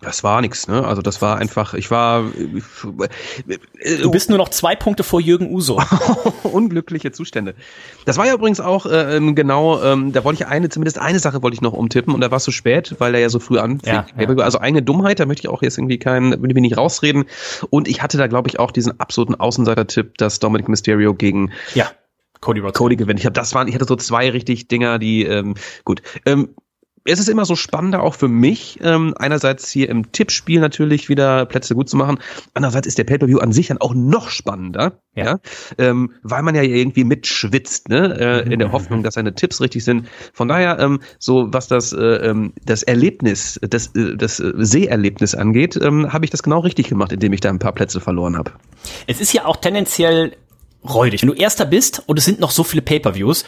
Das war nix, ne? Also das war einfach, ich war. Du bist nur noch zwei Punkte vor Jürgen Uso. Unglückliche Zustände. Das war ja übrigens auch äh, ähm, genau, ähm, da wollte ich eine, zumindest eine Sache wollte ich noch umtippen und da war es zu spät, weil er ja so früh anfing. Ja, ja. Also eine Dummheit, da möchte ich auch jetzt irgendwie keinen, will ich mich nicht rausreden. Und ich hatte da, glaube ich, auch diesen absoluten Außenseiter-Tipp, dass Dominic Mysterio gegen ja. Cody Rhodes. Cody gewinnt. Ich habe das waren, ich hatte so zwei richtig Dinger, die ähm, gut. Ähm, es ist immer so spannender auch für mich, ähm, einerseits hier im Tippspiel natürlich wieder Plätze gut zu machen, andererseits ist der Pay-Per-View an sich dann auch noch spannender, ja, ja ähm, weil man ja irgendwie mitschwitzt, ne, äh, in der Hoffnung, dass seine Tipps richtig sind. Von daher, ähm, so was das, äh, ähm, das Erlebnis, das, äh, das Seherlebnis angeht, ähm, habe ich das genau richtig gemacht, indem ich da ein paar Plätze verloren habe. Es ist ja auch tendenziell räudig. Wenn du Erster bist und es sind noch so viele Pay-per-Views,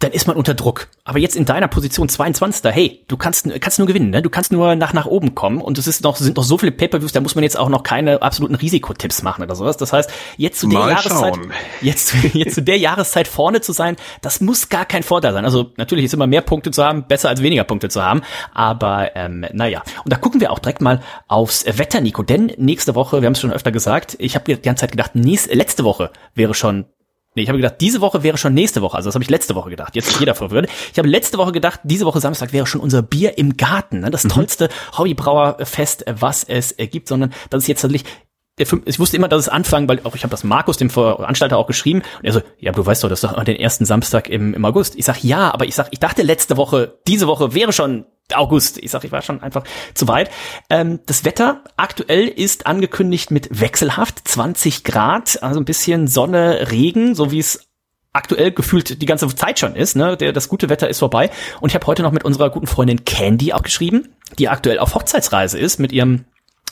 dann ist man unter Druck. Aber jetzt in deiner Position 22. Hey, du kannst, kannst nur gewinnen, ne? Du kannst nur nach nach oben kommen und es ist noch, sind noch so viele Pay-per-Views, da muss man jetzt auch noch keine absoluten Risikotipps machen oder sowas. Das heißt, jetzt zu der Mal Jahreszeit, schauen. jetzt, jetzt zu der Jahreszeit vorne zu sein, das muss gar kein Vorteil sein. Also natürlich ist immer mehr Punkte zu haben, besser als weniger Punkte zu haben. Aber ähm, naja. Und da gucken wir auch direkt mal aufs Wetter, Nico. Denn nächste Woche, wir haben es schon öfter gesagt, ich habe die ganze Zeit gedacht, nächste, letzte Woche wäre schon Nee, ich habe gedacht, diese Woche wäre schon nächste Woche. Also das habe ich letzte Woche gedacht. Jetzt ist jeder verwirrt. Ich habe letzte Woche gedacht, diese Woche Samstag wäre schon unser Bier im Garten. Ne? Das mhm. tollste Hobbybrauerfest, was es gibt. Sondern das ist jetzt tatsächlich ich wusste immer, dass es anfangen, weil auch ich habe das Markus, dem Veranstalter, auch geschrieben. Und er so, ja, du weißt doch, das ist doch den ersten Samstag im, im August. Ich sag, ja, aber ich sag, ich dachte letzte Woche, diese Woche wäre schon August. Ich sag, ich war schon einfach zu weit. Ähm, das Wetter aktuell ist angekündigt mit wechselhaft 20 Grad, also ein bisschen Sonne, Regen, so wie es aktuell gefühlt die ganze Zeit schon ist. Ne? Der, das gute Wetter ist vorbei. Und ich habe heute noch mit unserer guten Freundin Candy auch geschrieben, die aktuell auf Hochzeitsreise ist mit ihrem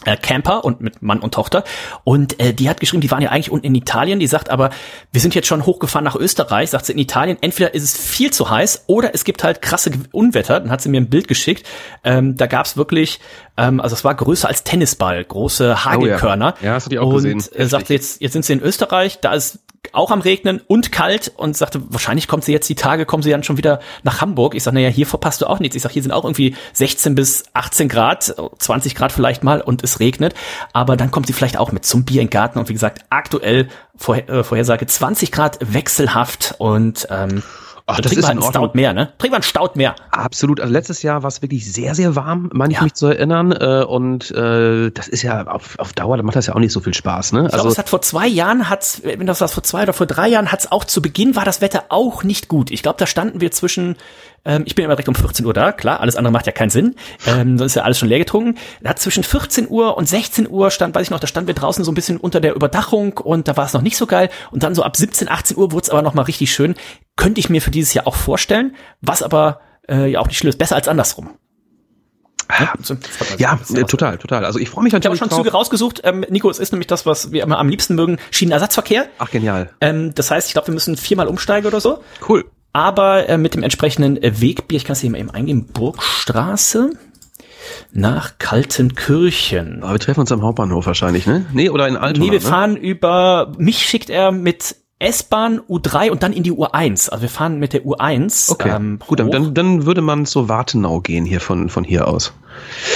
äh, Camper und mit Mann und Tochter. Und äh, die hat geschrieben, die waren ja eigentlich unten in Italien. Die sagt aber, wir sind jetzt schon hochgefahren nach Österreich. Sagt sie in Italien, entweder ist es viel zu heiß oder es gibt halt krasse Unwetter. Dann hat sie mir ein Bild geschickt. Ähm, da gab es wirklich, ähm, also es war größer als Tennisball, große Hagelkörner. Oh ja. ja, hast du die auch und, gesehen. Und äh, sagt jetzt, jetzt sind sie in Österreich. Da ist auch am Regnen und kalt und sagte, wahrscheinlich kommt sie jetzt die Tage, kommen sie dann schon wieder nach Hamburg. Ich sage, naja, hier verpasst du auch nichts. Ich sage, hier sind auch irgendwie 16 bis 18 Grad, 20 Grad vielleicht mal und es regnet. Aber dann kommt sie vielleicht auch mit zum Bier im Garten und wie gesagt, aktuell Vorher, äh, Vorhersage 20 Grad wechselhaft und ähm, Ach, das ist ein Stout mehr, ne? Trinkt man Stout mehr. Absolut. Also letztes Jahr war es wirklich sehr, sehr warm, meine ich mich zu erinnern. Äh, und äh, das ist ja auf, auf Dauer, da macht das ja auch nicht so viel Spaß, ne? Ich also, glaube, es hat vor zwei Jahren, hat's, wenn das war vor zwei oder vor drei Jahren, hat's auch zu Beginn war das Wetter auch nicht gut. Ich glaube, da standen wir zwischen ähm, ich bin immer direkt um 14 Uhr da, klar, alles andere macht ja keinen Sinn. Ähm, sonst ist ja alles schon leer getrunken. Da hat zwischen 14 Uhr und 16 Uhr stand, weiß ich noch, da standen wir draußen so ein bisschen unter der Überdachung und da war es noch nicht so geil. Und dann so ab 17, 18 Uhr wurde es aber noch mal richtig schön. Könnte ich mir für dieses Jahr auch vorstellen, was aber äh, ja auch nicht schlimm ist. Besser als andersrum. Ja, ja total, total. Also ich freue mich natürlich. Ich habe schon Züge rausgesucht. Ähm, Nico, es ist nämlich das, was wir immer am liebsten mögen: Schienenersatzverkehr. Ach genial. Ähm, das heißt, ich glaube, wir müssen viermal umsteigen oder so. Cool aber äh, mit dem entsprechenden äh, Wegbier, ich kann es hier mal eben eingeben, Burgstraße nach Kaltenkirchen. Aber wir treffen uns am Hauptbahnhof wahrscheinlich, ne? Nee, oder in Altona, Nee, wir ne? fahren über, mich schickt er mit S-Bahn, U3 und dann in die U1. Also wir fahren mit der U1. Okay, ähm, gut, dann, dann würde man zur Wartenau gehen hier von, von hier aus.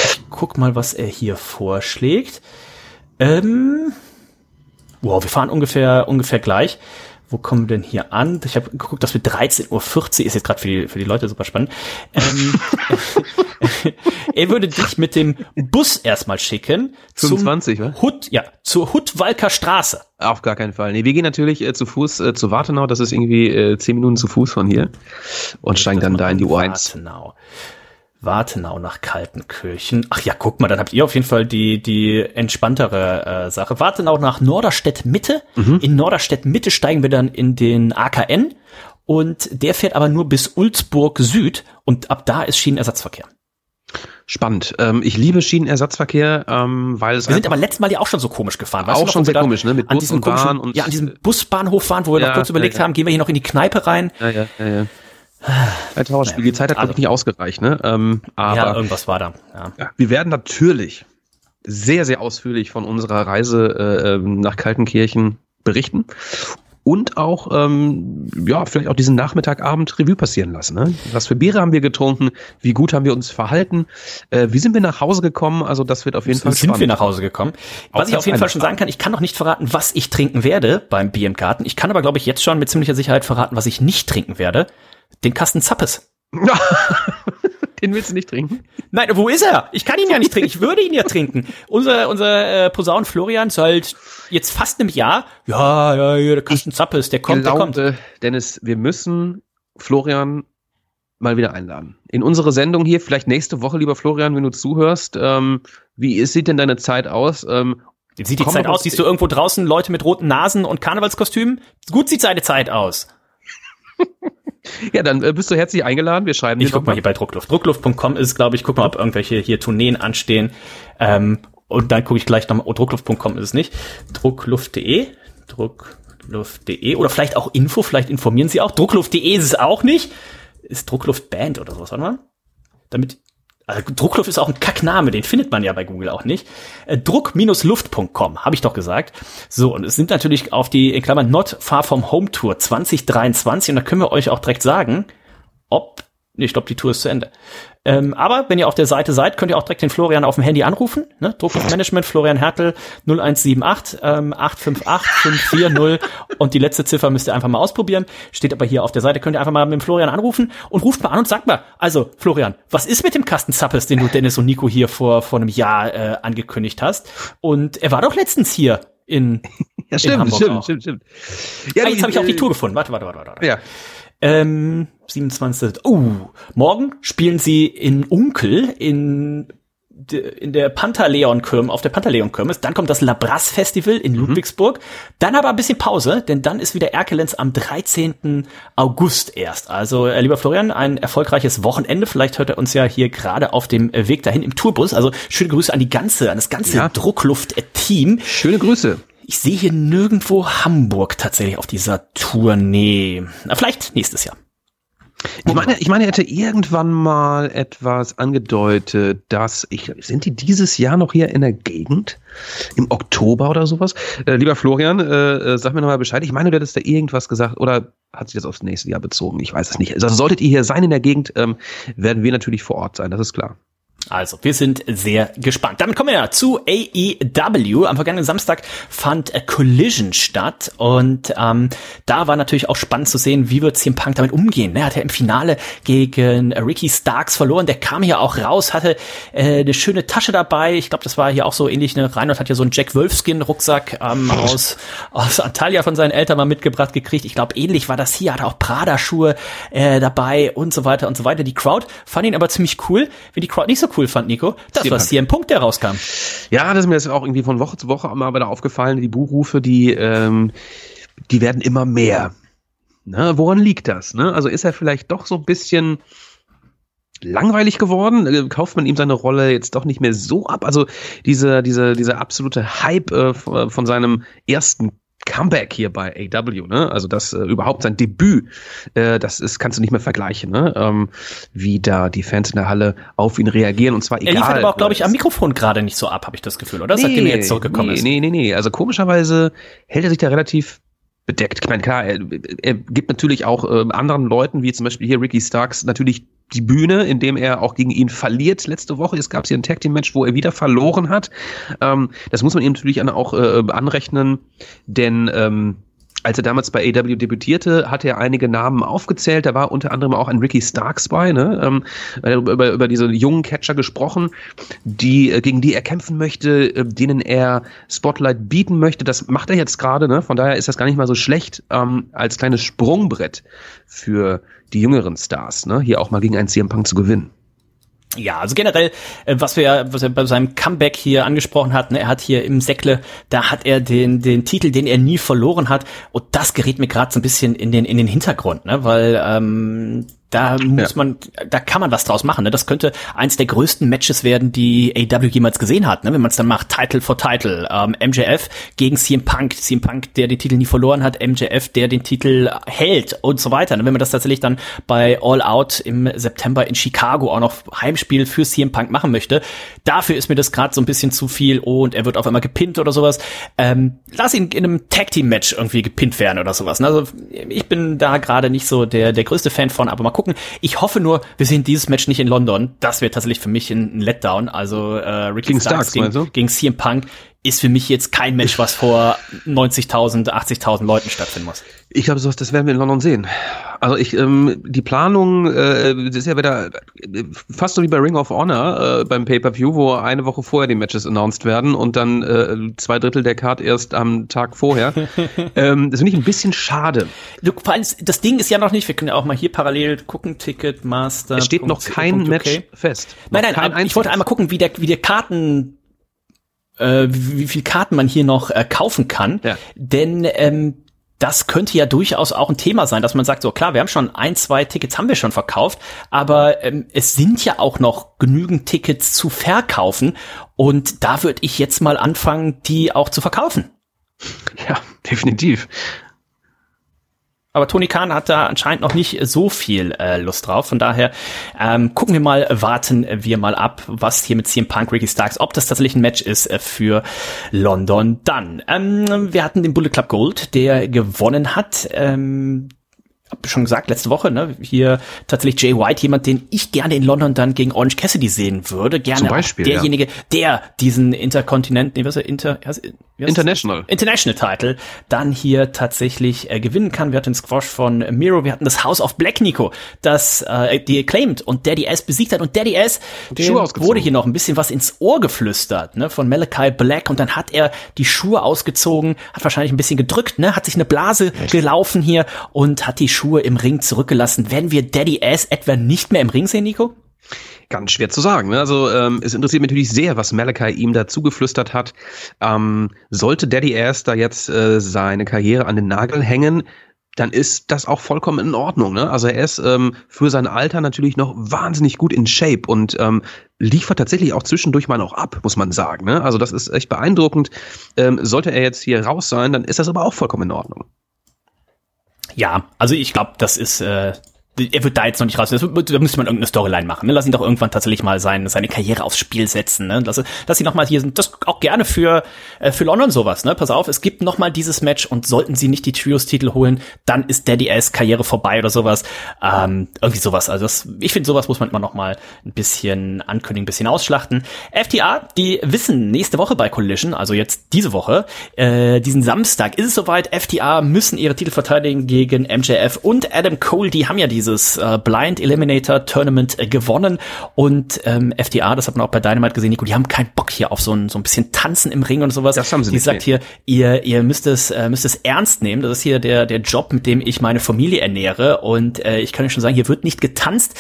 Ich guck mal, was er hier vorschlägt. Ähm, wow, wir fahren ungefähr, ungefähr gleich. Wo kommen wir denn hier an? Ich habe geguckt, dass wir 13.40 Uhr ist jetzt gerade für die, für die Leute super spannend. Ähm, er würde dich mit dem Bus erstmal schicken 25, zum Hut, ja, zur Huttwalker Straße. Auf gar keinen Fall. Nee, wir gehen natürlich äh, zu Fuß äh, zu Wartenau, das ist irgendwie äh, zehn Minuten zu Fuß von hier und steigen dann da in die U1. Wartenau. Wartenau nach Kaltenkirchen. Ach ja, guck mal, dann habt ihr auf jeden Fall die, die entspanntere äh, Sache. Wartenau nach Norderstedt Mitte. Mhm. In Norderstedt Mitte steigen wir dann in den AKN und der fährt aber nur bis Ulzburg Süd und ab da ist Schienenersatzverkehr. Spannend. Ähm, ich liebe Schienenersatzverkehr, ähm, weil es Wir sind aber letztes Mal ja auch schon so komisch gefahren. Weißt auch schon sehr komisch, ne? Mit Bus und Bahn und ja, an diesem Busbahnhof fahren, wo wir ja, noch kurz überlegt ja, haben, gehen wir hier noch in die Kneipe rein. Ja, ja, ja, ja. Ein Trauerspiel. Die Zeit hat, also, nicht ausgereicht, ne? Ähm, aber ja, irgendwas war da. Ja. ja. wir werden natürlich sehr, sehr ausführlich von unserer Reise äh, ähm, nach Kaltenkirchen berichten und auch, ähm, ja, vielleicht auch diesen Nachmittagabend Revue passieren lassen. Ne? Was für Biere haben wir getrunken? Wie gut haben wir uns verhalten? Äh, wie sind wir nach Hause gekommen? Also das wird auf jeden Fall sind spannend. Sind wir nach Hause gekommen? Was ich auf jeden Fall schon sagen kann, ich kann noch nicht verraten, was ich trinken werde beim Bier im Garten. Ich kann aber, glaube ich, jetzt schon mit ziemlicher Sicherheit verraten, was ich nicht trinken werde. Den Kasten Zappes. Den willst du nicht trinken? Nein, wo ist er? Ich kann ihn ja nicht trinken. Ich würde ihn ja trinken. Unser, unser äh, Posaun Florian ist halt jetzt fast einem Jahr. Ja, ja, ja, der Kasten Zappes, der kommt, glaube, der kommt. Dennis, wir müssen Florian mal wieder einladen. In unsere Sendung hier, vielleicht nächste Woche, lieber Florian, wenn du zuhörst. Ähm, wie sieht denn deine Zeit aus? Ähm, wie sieht die Zeit aus? Siehst du irgendwo draußen Leute mit roten Nasen und Karnevalskostümen? Gut sieht seine Zeit aus. Ja, dann äh, bist du herzlich eingeladen. Wir schreiben Ich guck mal hier bei Druckluft. Druckluft.com ist, glaube ich, guck mal, ob irgendwelche hier Tourneen anstehen. Ähm, und dann gucke ich gleich nochmal, oh, druckluft.com ist es nicht. Druckluft.de. Druckluft.de. Oder vielleicht auch Info, vielleicht informieren sie auch. Druckluft.de ist es auch nicht. Ist Druckluft Band oder sowas, warte mal. Damit also Druckluft ist auch ein Kackname, den findet man ja bei Google auch nicht. Äh, Druck-luft.com, habe ich doch gesagt. So, und es sind natürlich auf die, in Klammern, Not Far From Home Tour 2023 und da können wir euch auch direkt sagen, ob ich glaube, die Tour ist zu Ende. Ähm, aber wenn ihr auf der Seite seid, könnt ihr auch direkt den Florian auf dem Handy anrufen. Ne? Druckluftmanagement, Florian Hertel 0178 ähm, 858 540 und die letzte Ziffer müsst ihr einfach mal ausprobieren. Steht aber hier auf der Seite, könnt ihr einfach mal mit dem Florian anrufen und ruft mal an und sagt mal, also Florian, was ist mit dem Kasten Zappes, den du Dennis und Nico hier vor, vor einem Jahr äh, angekündigt hast? Und er war doch letztens hier in, ja, stimmt, in Hamburg stimmt, auch. stimmt, stimmt. Ja, ah, jetzt habe ich auch die Tour gefunden. Warte, warte, warte, warte. Ja. Ähm, 27. Oh, morgen spielen sie in Unkel in in der Pantaleon Kirmes, auf der Pantaleon Kirmes, dann kommt das Labras Festival in mhm. Ludwigsburg, dann aber ein bisschen Pause, denn dann ist wieder Erkelenz am 13. August erst. Also, äh, lieber Florian, ein erfolgreiches Wochenende. Vielleicht hört er uns ja hier gerade auf dem Weg dahin im Tourbus. Also, schöne Grüße an die ganze, an das ganze ja. Druckluft-Team. Schöne Grüße. Ich sehe hier nirgendwo Hamburg tatsächlich auf dieser Tournee. Na, vielleicht nächstes Jahr. Ich meine, ich meine, er hätte irgendwann mal etwas angedeutet, dass ich, sind die dieses Jahr noch hier in der Gegend? Im Oktober oder sowas? Äh, lieber Florian, äh, äh sag mir nochmal Bescheid. Ich meine, du hättest da irgendwas gesagt oder hat sich das aufs nächste Jahr bezogen? Ich weiß es nicht. Also solltet ihr hier sein in der Gegend, ähm, werden wir natürlich vor Ort sein, das ist klar. Also, wir sind sehr gespannt. Damit kommen wir ja zu AEW. Am vergangenen Samstag fand Collision statt und ähm, da war natürlich auch spannend zu sehen, wie wird CM Punk damit umgehen. Er hat ja im Finale gegen Ricky Starks verloren. Der kam hier auch raus, hatte äh, eine schöne Tasche dabei. Ich glaube, das war hier auch so ähnlich. Ne? Reinhold hat ja so einen Jack Wolfskin-Rucksack ähm, aus, aus Antalya von seinen Eltern mal mitgebracht gekriegt. Ich glaube, ähnlich war das hier. Hat auch Prada-Schuhe äh, dabei und so weiter und so weiter. Die Crowd fand ihn aber ziemlich cool. Wenn die Crowd nicht so cool fand, Nico, das war CM Punkt, der rauskam. Ja, das ist mir jetzt auch irgendwie von Woche zu Woche immer wieder aufgefallen. Die Buchrufe, die, ähm, die werden immer mehr. Ne? Woran liegt das? Ne? Also ist er vielleicht doch so ein bisschen langweilig geworden? Äh, kauft man ihm seine Rolle jetzt doch nicht mehr so ab? Also diese, diese, dieser absolute Hype äh, von seinem ersten Comeback hier bei AW, ne? Also das äh, überhaupt sein Debüt, äh, das ist kannst du nicht mehr vergleichen, ne? Ähm, wie da die Fans in der Halle auf ihn reagieren und zwar egal. Er liefert aber auch, glaube ich, am Mikrofon gerade nicht so ab, habe ich das Gefühl, oder? Nee, Seitdem er jetzt zurückgekommen nee, ist. Nee, nee, nee. Also komischerweise hält er sich da relativ bedeckt. Ich meine, klar, er, er gibt natürlich auch äh, anderen Leuten, wie zum Beispiel hier Ricky Starks, natürlich die Bühne, indem er auch gegen ihn verliert letzte Woche. Es gab hier ein Tag Team Match, wo er wieder verloren hat. Ähm, das muss man ihm natürlich auch äh, anrechnen, denn ähm, als er damals bei AW debütierte, hat er einige Namen aufgezählt. Da war unter anderem auch ein Ricky Starks bei, ne? ähm, über, über diese jungen Catcher gesprochen, die, äh, gegen die er kämpfen möchte, äh, denen er Spotlight bieten möchte. Das macht er jetzt gerade, ne? von daher ist das gar nicht mal so schlecht ähm, als kleines Sprungbrett für die jüngeren Stars, ne? hier auch mal gegen einen CM Punk zu gewinnen. Ja, also generell, äh, was wir, was er bei seinem Comeback hier angesprochen hatten, er hat hier im Säckle, da hat er den, den Titel, den er nie verloren hat, und das gerät mir gerade so ein bisschen in den, in den Hintergrund, ne, weil ähm, da muss ja. man, da kann man was draus machen. Ne? Das könnte eins der größten Matches werden, die AW jemals gesehen hat, ne? wenn man es dann macht, Title for Title. Ähm, MJF gegen CM Punk, CM Punk, der den Titel nie verloren hat, MJF, der den Titel hält und so weiter. Ne? Wenn man das tatsächlich dann bei All Out im September in Chicago auch noch Heimspiel für CM Punk machen möchte, dafür ist mir das gerade so ein bisschen zu viel oh, und er wird auf einmal gepinnt oder sowas. Ähm, lass ihn in einem Tag Team Match irgendwie gepinnt werden oder sowas. Ne? Also ich bin da gerade nicht so der, der größte Fan von, aber mal gucken. Ich hoffe nur, wir sehen dieses Match nicht in London. Das wäre tatsächlich für mich ein, Letdown. Also äh, Ricky gegen Starks, Starks gegen, gegen CM Punk ist für mich jetzt kein Match, was vor 90.000, 80.000 Leuten stattfinden muss. Ich glaube, sowas, das werden wir in London sehen. Also ich, ähm, die Planung, äh, das ist ja wieder äh, fast so wie bei Ring of Honor äh, beim Pay-per-View, wo eine Woche vorher die Matches announced werden und dann äh, zwei Drittel der Card erst am Tag vorher. ähm, das finde ich ein bisschen schade. Du, vor allem, das Ding ist ja noch nicht, wir können ja auch mal hier parallel gucken, Ticketmaster. Es steht noch kein Match fest. Nein, nein, ich wollte einmal gucken, wie der, wie der Karten äh, wie, wie viel Karten man hier noch äh, kaufen kann. Ja. Denn ähm, das könnte ja durchaus auch ein Thema sein, dass man sagt, so klar, wir haben schon ein, zwei Tickets haben wir schon verkauft, aber ähm, es sind ja auch noch genügend Tickets zu verkaufen und da würde ich jetzt mal anfangen, die auch zu verkaufen. Ja, definitiv. Aber Tony Khan hat da anscheinend noch nicht so viel äh, Lust drauf. Von daher ähm, gucken wir mal, warten wir mal ab, was hier mit CM Punk, Ricky Starks, ob das tatsächlich ein Match ist äh, für London dann. Ähm, wir hatten den Bullet Club Gold, der gewonnen hat. Ähm, hab schon gesagt, letzte Woche, ne, hier tatsächlich Jay White, jemand, den ich gerne in London dann gegen Orange Cassidy sehen würde. Gerne Zum Beispiel, derjenige, ja. der diesen Interkontinent, nee, was ist, Inter, was, International. International Title dann hier tatsächlich äh, gewinnen kann. Wir hatten den Squash von Miro, wir hatten das House of Black Nico, das äh, die acclaimed und Daddy S besiegt hat und Daddy S wurde hier noch ein bisschen was ins Ohr geflüstert, ne, von Malachi Black und dann hat er die Schuhe ausgezogen, hat wahrscheinlich ein bisschen gedrückt, ne, hat sich eine Blase Echt? gelaufen hier und hat die Schuhe im Ring zurückgelassen. Werden wir Daddy Ass etwa nicht mehr im Ring sehen, Nico? Ganz schwer zu sagen. Ne? Also ähm, es interessiert mich natürlich sehr, was Malachi ihm dazu geflüstert hat. Ähm, sollte Daddy Ass da jetzt äh, seine Karriere an den Nagel hängen, dann ist das auch vollkommen in Ordnung. Ne? Also er ist ähm, für sein Alter natürlich noch wahnsinnig gut in Shape und ähm, liefert tatsächlich auch zwischendurch mal noch ab, muss man sagen. Ne? Also das ist echt beeindruckend. Ähm, sollte er jetzt hier raus sein, dann ist das aber auch vollkommen in Ordnung. Ja, also ich glaube, das ist äh, er wird da jetzt noch nicht raus. Das, da müsste man irgendeine Storyline machen. Ne? Lass ihn doch irgendwann tatsächlich mal sein, seine Karriere aufs Spiel setzen. Ne? Lass, lass ihn noch mal hier sind. Das auch gerne für äh, für London sowas. Ne? Pass auf, es gibt noch mal dieses Match und sollten sie nicht die Trios-Titel holen, dann ist Daddy S Karriere vorbei oder sowas. Ähm, irgendwie sowas. Also das, ich finde, sowas muss man immer noch mal ein bisschen ankündigen, ein bisschen ausschlachten. FTA, die wissen nächste Woche bei Collision, also jetzt diese Woche, äh, diesen Samstag ist es soweit. FTA müssen ihre Titel verteidigen gegen MJF und Adam Cole. Die haben ja die dieses äh, Blind Eliminator Tournament äh, gewonnen und ähm, FDA, das hat man auch bei Dynamite gesehen, Nico, die haben keinen Bock hier auf so ein, so ein bisschen Tanzen im Ring und sowas. Das haben sie die nicht. sagt hier, ihr, ihr müsst es, äh, müsst es ernst nehmen. Das ist hier der, der Job, mit dem ich meine Familie ernähre und äh, ich kann euch schon sagen, hier wird nicht getanzt.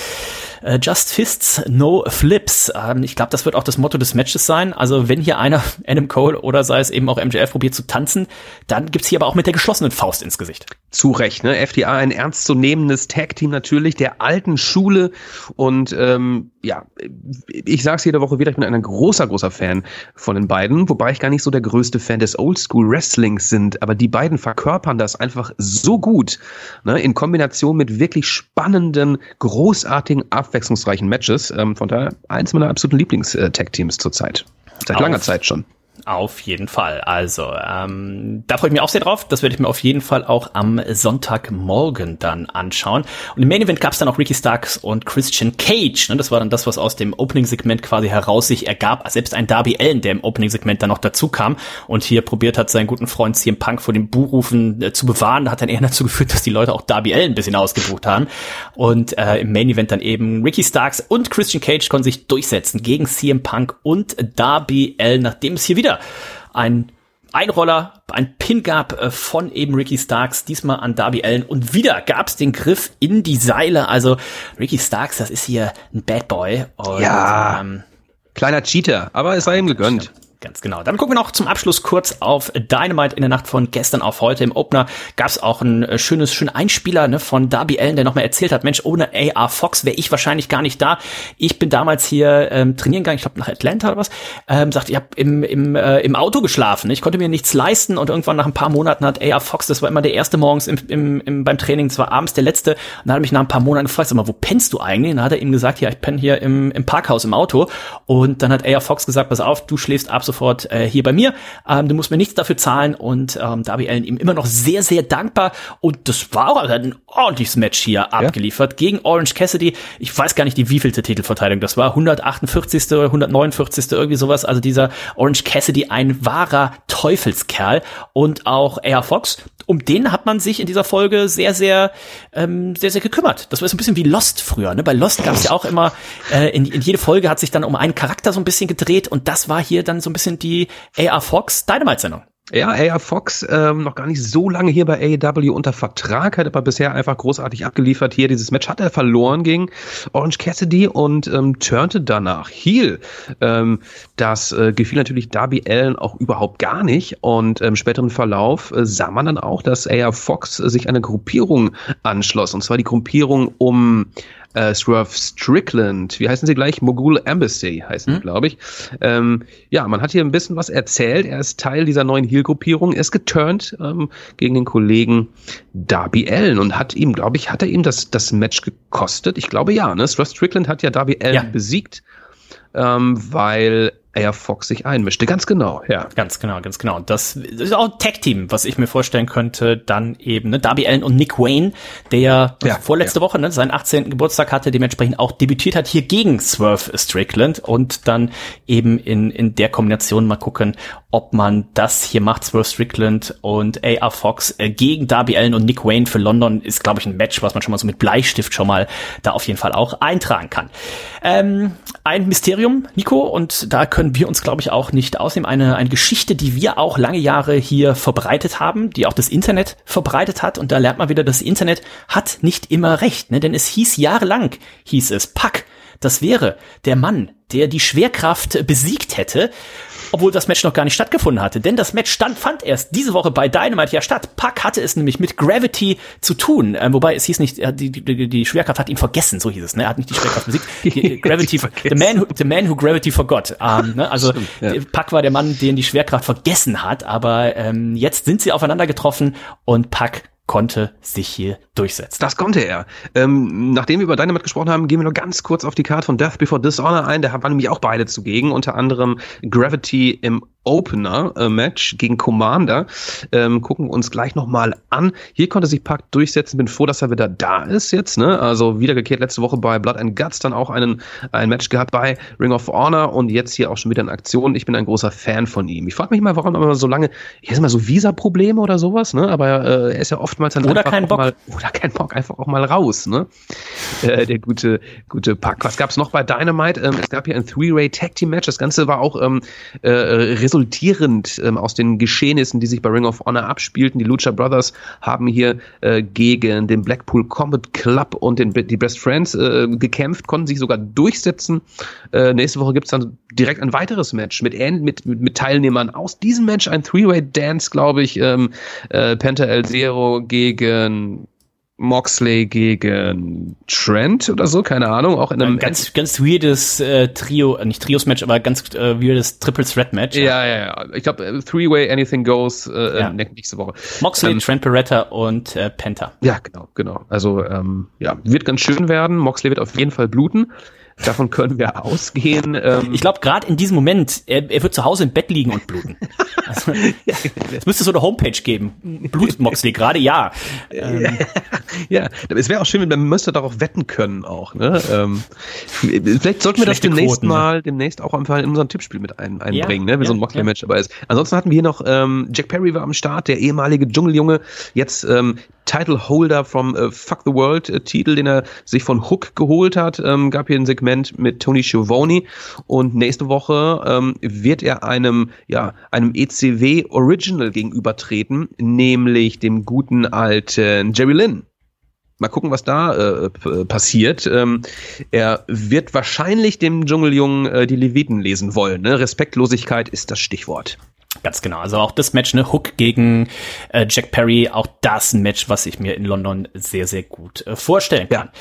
Äh, Just Fists, no Flips. Ähm, ich glaube, das wird auch das Motto des Matches sein. Also wenn hier einer, Adam Cole oder sei es eben auch MJF probiert zu tanzen, dann gibt's hier aber auch mit der geschlossenen Faust ins Gesicht. Zu Recht, ne? FDA ein ernstzunehmendes Tag-Team natürlich, der alten Schule und ähm, ja, ich sag's jede Woche wieder, ich bin ein großer, großer Fan von den beiden, wobei ich gar nicht so der größte Fan des Oldschool Wrestlings sind, aber die beiden verkörpern das einfach so gut, ne? in Kombination mit wirklich spannenden, großartigen, abwechslungsreichen Matches. Ähm, von daher eins meiner absoluten Lieblings-Tag-Teams zurzeit. Seit langer Zeit schon. Auf jeden Fall. Also, ähm, da freue ich mich auch sehr drauf. Das werde ich mir auf jeden Fall auch am Sonntagmorgen dann anschauen. Und im Main Event gab es dann auch Ricky Starks und Christian Cage. Ne? Das war dann das, was aus dem Opening-Segment quasi heraus sich ergab. Selbst ein Darby Allen, der im Opening-Segment dann noch dazu kam und hier probiert hat, seinen guten Freund CM Punk vor dem Buhrufen äh, zu bewahren, hat dann eher dazu geführt, dass die Leute auch Darby Allen ein bisschen ausgebucht haben. Und äh, im Main Event dann eben Ricky Starks und Christian Cage konnten sich durchsetzen gegen CM Punk und Darby Allen, nachdem es hier wieder ein Einroller, ein Pin gab äh, von eben Ricky Starks, diesmal an Darby Allen und wieder gab's den Griff in die Seile. Also Ricky Starks, das ist hier ein Bad Boy. Und, ja, ähm, kleiner Cheater, aber es sei ihm gegönnt. Ganz genau. Dann gucken wir noch zum Abschluss kurz auf Dynamite in der Nacht von gestern auf heute. Im Opener gab es auch ein äh, schönes, schönen Einspieler ne, von Darby Allen, der nochmal erzählt hat, Mensch, ohne AR Fox wäre ich wahrscheinlich gar nicht da. Ich bin damals hier ähm, trainieren gegangen, ich glaube nach Atlanta oder was, ähm, sagt, ich habe im, im, äh, im Auto geschlafen. Ich konnte mir nichts leisten und irgendwann nach ein paar Monaten hat AR Fox, das war immer der erste morgens im, im, im, beim Training, das war abends der letzte, und dann hat er mich nach ein paar Monaten gefragt, sag mal, wo pennst du eigentlich? Und dann hat er ihm gesagt, ja, ich penne hier im, im Parkhaus im Auto. Und dann hat AR Fox gesagt, pass auf, du schläfst ab sofort äh, hier bei mir. Ähm, du musst mir nichts dafür zahlen und ähm, Darby Allen ihm immer noch sehr, sehr dankbar. Und das war auch ein ordentliches Match hier abgeliefert ja. gegen Orange Cassidy. Ich weiß gar nicht, die wievielte Titelverteidigung das war. 148. oder 149. irgendwie sowas. Also dieser Orange Cassidy, ein wahrer Teufelskerl. Und auch Air Fox, um den hat man sich in dieser Folge sehr, sehr, ähm, sehr, sehr gekümmert. Das war so ein bisschen wie Lost früher. Ne? Bei Lost gab es ja auch immer, äh, in, in jede Folge hat sich dann um einen Charakter so ein bisschen gedreht und das war hier dann so ein bisschen die AR Fox Dynamite-Sendung. Ja, AR Fox ähm, noch gar nicht so lange hier bei AEW unter Vertrag, hat aber bisher einfach großartig abgeliefert. Hier dieses Match hat er verloren gegen Orange Cassidy und ähm, turnte danach Heel. Ähm, das äh, gefiel natürlich Darby Allen auch überhaupt gar nicht und im späteren Verlauf äh, sah man dann auch, dass AR Fox sich einer Gruppierung anschloss und zwar die Gruppierung um äh, Swerve Strickland, wie heißen sie gleich? Mogul Embassy heißen mhm. sie, glaube ich. Ähm, ja, man hat hier ein bisschen was erzählt. Er ist Teil dieser neuen Heel-Gruppierung, ist geturnt ähm, gegen den Kollegen Darby Allen und hat ihm, glaube ich, hat er ihm das, das Match gekostet? Ich glaube ja, ne? Swerve Strickland hat ja Darby Allen ja. besiegt, ähm, weil Air Fox sich einmischte. Ganz genau, ja. Ganz genau, ganz genau. Das ist auch ein Tag-Team, was ich mir vorstellen könnte, dann eben, ne, Darby Allen und Nick Wayne, der ja, vorletzte ja. Woche, ne, seinen 18. Geburtstag hatte, dementsprechend auch debütiert hat hier gegen Swerve Strickland und dann eben in, in der Kombination mal gucken, ob man das hier macht, Swerve Strickland und AR Fox äh, gegen Darby Allen und Nick Wayne für London ist, glaube ich, ein Match, was man schon mal so mit Bleistift schon mal da auf jeden Fall auch eintragen kann. Ähm, ein Mysterium, Nico, und da können können wir uns, glaube ich, auch nicht ausnehmen. Eine, eine Geschichte, die wir auch lange Jahre hier verbreitet haben, die auch das Internet verbreitet hat. Und da lernt man wieder, das Internet hat nicht immer recht. Ne? Denn es hieß jahrelang, hieß es, Pack, das wäre der Mann, der die Schwerkraft besiegt hätte obwohl das Match noch gar nicht stattgefunden hatte. Denn das Match stand, fand erst diese Woche bei Dynamite ja statt. Puck hatte es nämlich mit Gravity zu tun. Ähm, wobei es hieß nicht, äh, die, die, die Schwerkraft hat ihn vergessen, so hieß es. Ne? Er hat nicht die Schwerkraft besiegt. Die, Gravity, the man, who, the man who Gravity forgot. Ähm, ne? Also Stimmt, ja. Puck war der Mann, den die Schwerkraft vergessen hat. Aber ähm, jetzt sind sie aufeinander getroffen und Puck konnte sich hier durchsetzen. Das konnte er. Ähm, nachdem wir über Dynamite gesprochen haben, gehen wir noch ganz kurz auf die Karte von Death Before Dishonor ein. Da waren nämlich auch beide zugegen, unter anderem Gravity im Opener-Match äh, gegen Commander. Ähm, gucken uns gleich nochmal an. Hier konnte sich Pack durchsetzen. Bin froh, dass er wieder da ist jetzt. Ne? Also wiedergekehrt letzte Woche bei Blood and Guts, dann auch einen, ein Match gehabt bei Ring of Honor und jetzt hier auch schon wieder in Aktion. Ich bin ein großer Fan von ihm. Ich frage mich mal, warum immer so lange, hier sind mal so Visa-Probleme oder sowas, ne? aber äh, er ist ja oftmals dann oder kein Bock. Mal, oder kein Bock, einfach auch mal raus. Ne? äh, der gute, gute Pack. Was gab's noch bei Dynamite? Ähm, es gab hier ein Three-Way Tag Team Match. Das Ganze war auch ähm, äh, resultierend ähm, aus den Geschehnissen, die sich bei Ring of Honor abspielten. Die Lucha Brothers haben hier äh, gegen den Blackpool Combat Club und den, die Best Friends äh, gekämpft, konnten sich sogar durchsetzen. Äh, nächste Woche gibt's dann direkt ein weiteres Match mit, mit, mit Teilnehmern aus diesem Match, ein Three-Way Dance, glaube ich. Ähm, äh, Penta El Zero gegen Moxley gegen Trent oder so, keine Ahnung, auch in einem ein ganz ganz weirdes äh, Trio, äh, nicht Trios Match, aber ganz äh, weirdes Triple Threat Match. Ja, ja, ja. Ich glaube äh, Three Way Anything Goes äh, ja. nächste Woche. Moxley, ähm, Trent Beretta und äh, Penta. Ja, genau, genau. Also ähm, ja, wird ganz schön werden. Moxley wird auf jeden Fall bluten. Davon können wir ausgehen. Ähm, ich glaube, gerade in diesem Moment, er, er wird zu Hause im Bett liegen und bluten. Also, es müsste so eine Homepage geben. Blut Moxley gerade, ja. Ähm. Ja, es wäre auch schön, wenn man müsste darauf wetten können auch. Ne? Ähm, vielleicht sollten wir das demnächst Quoten, ne? mal, demnächst auch einfach in unserem Tippspiel mit ein, einbringen, ja, ne? wenn ja, so ein Moxley-Match ja. dabei ist. Ansonsten hatten wir hier noch ähm, Jack Perry war am Start, der ehemalige Dschungeljunge, jetzt ähm, Title Holder vom äh, Fuck the World äh, Titel, den er sich von Hook geholt hat. Ähm, gab hier ein Segment mit Tony Schiavone und nächste Woche ähm, wird er einem ja einem ECW Original gegenübertreten, nämlich dem guten alten Jerry Lynn. Mal gucken, was da äh, passiert. Ähm, er wird wahrscheinlich dem Dschungeljungen äh, die Leviten lesen wollen. Ne? Respektlosigkeit ist das Stichwort. Ganz genau. Also auch das Match, ne, Hook gegen äh, Jack Perry, auch das ein Match, was ich mir in London sehr, sehr gut äh, vorstellen kann. Ja.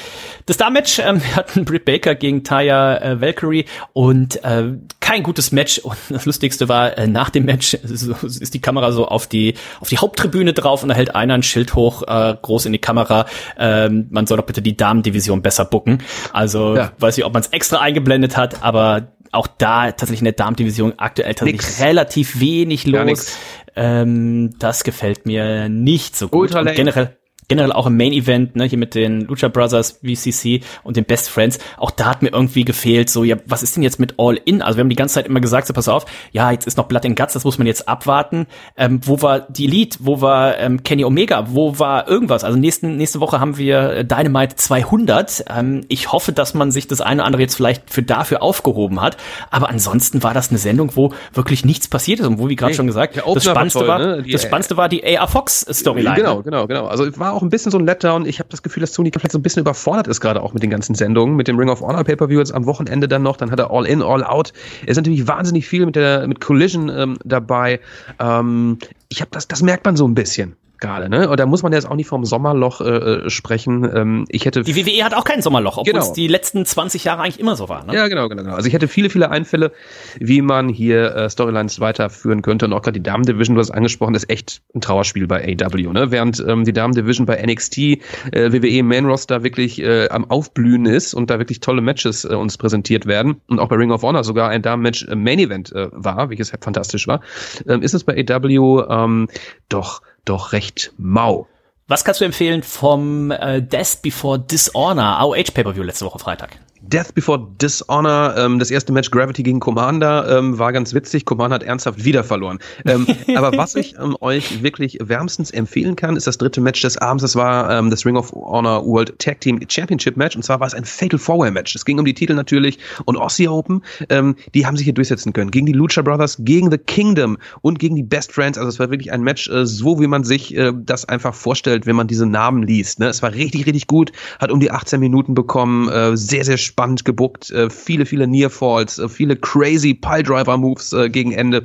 Das Star-Match ähm, hatten Britt Baker gegen Taya äh, Valkyrie und äh, kein gutes Match. Und das Lustigste war, äh, nach dem Match so, ist die Kamera so auf die, auf die Haupttribüne drauf und da hält einer ein Schild hoch, äh, groß in die Kamera. Ähm, man soll doch bitte die Damendivision besser bucken. Also ja. weiß ich, ob man es extra eingeblendet hat, aber auch da tatsächlich in der Darmdivision aktuell tatsächlich nix. relativ wenig los. Ähm, das gefällt mir nicht so gut. Ultra generell generell auch im Main Event, ne, hier mit den Lucha Brothers, VCC und den Best Friends, auch da hat mir irgendwie gefehlt, so, ja, was ist denn jetzt mit All In? Also wir haben die ganze Zeit immer gesagt, so, pass auf, ja, jetzt ist noch Blood in Guts, das muss man jetzt abwarten. Ähm, wo war die Elite? Wo war ähm, Kenny Omega? Wo war irgendwas? Also nächsten, nächste Woche haben wir äh, Dynamite 200. Ähm, ich hoffe, dass man sich das eine oder andere jetzt vielleicht für dafür aufgehoben hat. Aber ansonsten war das eine Sendung, wo wirklich nichts passiert ist und wo, wie gerade nee, schon gesagt, das Spannendste war, toll, ne? die, das Spannendste war die AR Fox Storyline. Genau, genau, genau. Also war auch ein bisschen so ein Letdown. Ich habe das Gefühl, dass Tony vielleicht so ein bisschen überfordert ist, gerade auch mit den ganzen Sendungen, mit dem Ring of Honor Pay-Per-View jetzt am Wochenende dann noch. Dann hat er All In, All Out. Er ist natürlich wahnsinnig viel mit der mit Collision ähm, dabei. Ähm, ich habe das, das merkt man so ein bisschen gerade, ne? Und da muss man jetzt auch nicht vom Sommerloch äh, äh, sprechen. Ähm, ich hätte die WWE hat auch kein Sommerloch, obwohl genau. es die letzten 20 Jahre eigentlich immer so war. Ne? Ja, genau, genau, genau. Also ich hätte viele, viele Einfälle, wie man hier äh, Storylines weiterführen könnte. Und auch gerade die Damen Division, du hast angesprochen, ist echt ein Trauerspiel bei AW, ne? Während ähm, die Damen Division bei NXT, äh, WWE Main Roster wirklich äh, am Aufblühen ist und da wirklich tolle Matches äh, uns präsentiert werden und auch bei Ring of Honor sogar ein Damen-Match äh, Main Event äh, war, welches halt fantastisch war, ähm, ist es bei AW ähm, doch doch recht mau. Was kannst du empfehlen vom äh, Death Before Dishonor AOH Pay-Per-View letzte Woche Freitag? Death Before Dishonor, ähm, das erste Match Gravity gegen Commander, ähm, war ganz witzig. Commander hat ernsthaft wieder verloren. Ähm, aber was ich ähm, euch wirklich wärmstens empfehlen kann, ist das dritte Match des Abends. Das war ähm, das Ring of Honor World Tag Team Championship Match. Und zwar war es ein Fatal Four-Way Match. Es ging um die Titel natürlich. Und Aussie Open, ähm, die haben sich hier durchsetzen können. Gegen die Lucha Brothers, gegen The Kingdom und gegen die Best Friends. Also es war wirklich ein Match, äh, so wie man sich äh, das einfach vorstellt, wenn man diese Namen liest. Ne? Es war richtig, richtig gut. Hat um die 18 Minuten bekommen. Äh, sehr, sehr spannend gebuckt, äh, viele, viele Nearfalls, äh, viele crazy Piledriver-Moves äh, gegen Ende.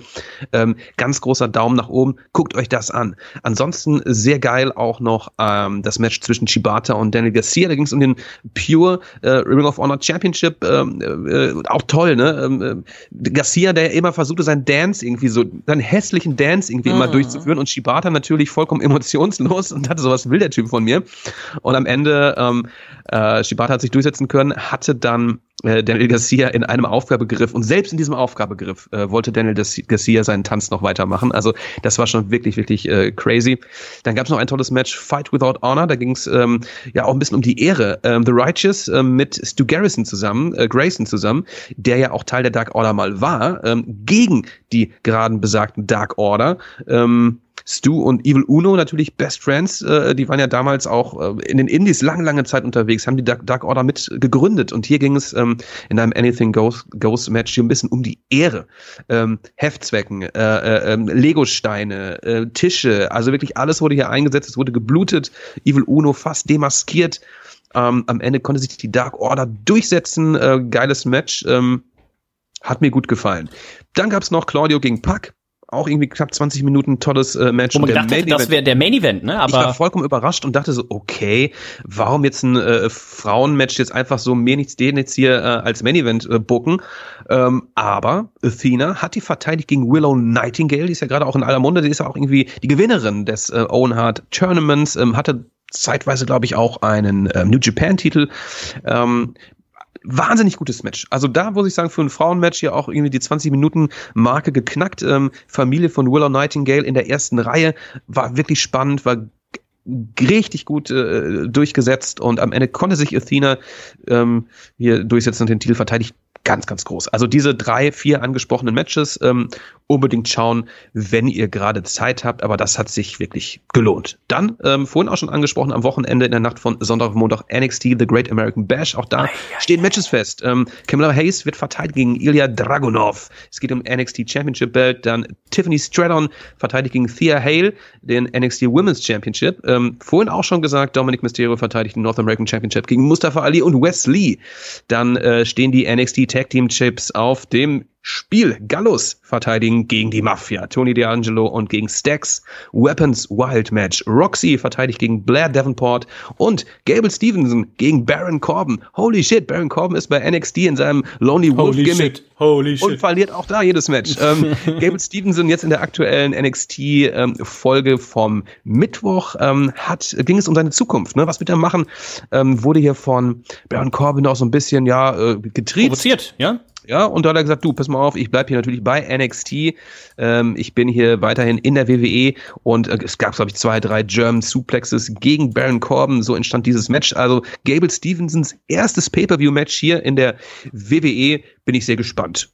Ähm, ganz großer Daumen nach oben. Guckt euch das an. Ansonsten sehr geil auch noch ähm, das Match zwischen Shibata und Daniel Garcia. Da ging es um den Pure äh, Ring of Honor Championship. Ähm, äh, auch toll, ne? Ähm, äh, Garcia, der immer versuchte, seinen Dance irgendwie so, seinen hässlichen Dance irgendwie mhm. immer durchzuführen und Shibata natürlich vollkommen emotionslos und hatte sowas will der Typ von mir. Und am Ende ähm, äh, Shibata hat sich durchsetzen können, hatte dann äh, Daniel Garcia in einem Aufgabegriff und selbst in diesem Aufgabegriff äh, wollte Daniel Garcia seinen Tanz noch weitermachen. Also das war schon wirklich, wirklich äh, crazy. Dann gab es noch ein tolles Match, Fight Without Honor. Da ging es ähm, ja auch ein bisschen um die Ehre. Ähm, The Righteous ähm, mit Stu Garrison zusammen, äh, Grayson zusammen, der ja auch Teil der Dark Order mal war, ähm, gegen die geraden besagten Dark Order. Ähm, Stu und Evil Uno natürlich Best Friends. Äh, die waren ja damals auch äh, in den Indies lange, lange Zeit unterwegs, haben die Dark, Dark Order mit gegründet. Und hier ging es ähm, in einem Anything Goes, Goes Match hier ein bisschen um die Ehre. Ähm, Heftzwecken, äh, äh, ähm, Legosteine, äh, Tische, also wirklich alles wurde hier eingesetzt, es wurde geblutet. Evil Uno fast demaskiert. Ähm, am Ende konnte sich die Dark Order durchsetzen. Äh, geiles Match. Ähm, hat mir gut gefallen. Dann gab's noch Claudio gegen Pack auch irgendwie knapp 20 Minuten tolles äh, Match. Wo man gedacht hätte, das wäre der Main Event, ne? Aber ich war vollkommen überrascht und dachte so, okay, warum jetzt ein äh, Frauenmatch jetzt einfach so mehr nichts den jetzt hier äh, als Main Event äh, booken? Ähm, aber Athena hat die verteidigt gegen Willow Nightingale, die ist ja gerade auch in aller Munde, die ist ja auch irgendwie die Gewinnerin des äh, Owen Hart Tournaments, ähm, hatte zeitweise, glaube ich, auch einen ähm, New Japan-Titel. Ähm, wahnsinnig gutes Match. Also da muss ich sagen, für ein Frauenmatch ja auch irgendwie die 20 Minuten Marke geknackt. Ähm, Familie von Willow Nightingale in der ersten Reihe war wirklich spannend, war richtig gut äh, durchgesetzt und am Ende konnte sich Athena ähm, hier durchsetzen und den Titel verteidigt ganz, ganz groß. Also diese drei, vier angesprochenen Matches ähm, unbedingt schauen, wenn ihr gerade Zeit habt, aber das hat sich wirklich gelohnt. Dann, ähm, vorhin auch schon angesprochen, am Wochenende in der Nacht von Sonntag auf Montag NXT, The Great American Bash, auch da stehen Matches fest. Ähm, Kamala Hayes wird verteidigt gegen Ilya Dragunov. Es geht um NXT Championship Belt, dann Tiffany Stratton verteidigt gegen Thea Hale, den NXT Women's Championship. Ähm, vorhin auch schon gesagt, Dominic Mysterio verteidigt den North American Championship gegen Mustafa Ali und Wes Lee. Dann äh, stehen die NXT Tag Team Chips auf dem Spiel Gallus verteidigen gegen die Mafia. Tony D'Angelo und gegen Stax. Weapons Wild Match. Roxy verteidigt gegen Blair Davenport und Gable Stevenson gegen Baron Corbin. Holy shit, Baron Corbin ist bei NXT in seinem Lonely Wolf Holy Gimmick. Shit. Holy shit. Und verliert auch da jedes Match. ähm, Gable Stevenson jetzt in der aktuellen NXT-Folge ähm, vom Mittwoch ähm, hat, ging es um seine Zukunft. Ne? Was wird er machen? Ähm, wurde hier von Baron Corbin auch so ein bisschen, ja, äh, getrieben. Provoziert, ja? Ja, und da hat er gesagt, du, pass mal auf, ich bleib hier natürlich bei NXT. Ähm, ich bin hier weiterhin in der WWE und äh, es gab, glaube ich, zwei, drei German Suplexes gegen Baron Corbin. So entstand dieses Match. Also Gable Stevensons erstes Pay-Per-View-Match hier in der WWE. Bin ich sehr gespannt.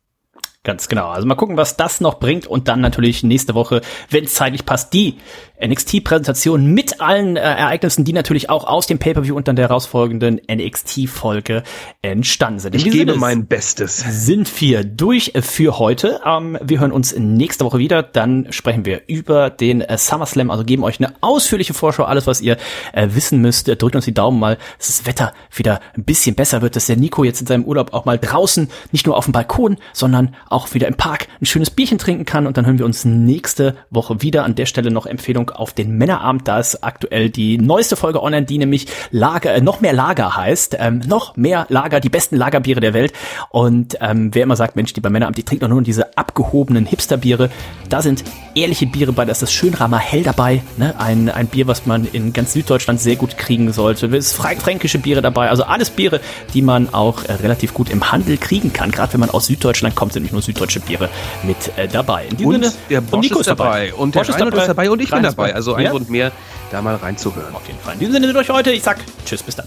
Ganz genau. Also mal gucken, was das noch bringt und dann natürlich nächste Woche, wenn es zeitlich passt, die NXT-Präsentation mit allen äh, Ereignissen, die natürlich auch aus dem Pay-Per-View und dann der herausfolgenden NXT-Folge entstanden sind. Ich gebe mein Bestes. Sind wir durch für heute. Ähm, wir hören uns nächste Woche wieder. Dann sprechen wir über den äh, SummerSlam, also geben euch eine ausführliche Vorschau, alles, was ihr äh, wissen müsst. Drückt uns die Daumen mal, dass das Wetter wieder ein bisschen besser wird, dass der Nico jetzt in seinem Urlaub auch mal draußen, nicht nur auf dem Balkon, sondern auch wieder im Park ein schönes Bierchen trinken kann. Und dann hören wir uns nächste Woche wieder. An der Stelle noch Empfehlung auf den Männerabend. Da ist aktuell die neueste Folge online, die nämlich Lager, äh, noch mehr Lager heißt. Ähm, noch mehr Lager, die besten Lagerbiere der Welt. Und ähm, wer immer sagt, Mensch, die bei Männerabend, die trinkt doch nur diese abgehobenen Hipsterbiere. Da sind ehrliche Biere bei. Da ist das Schönramer Hell dabei. Ne? Ein, ein Bier, was man in ganz Süddeutschland sehr gut kriegen sollte. Es ist fränkische Biere dabei. Also alles Biere, die man auch äh, relativ gut im Handel kriegen kann. Gerade wenn man aus Süddeutschland kommt, sind nicht nur süddeutsche Biere mit äh, dabei. In und Sinne, der Bosch und ist dabei. dabei. Und der Bosch ist dabei. und ich bin dabei. Also ein ja? Grund mehr, da mal reinzuhören. Auf jeden Fall. In diesem Sinne sind euch heute. Ich sag Tschüss, bis dann.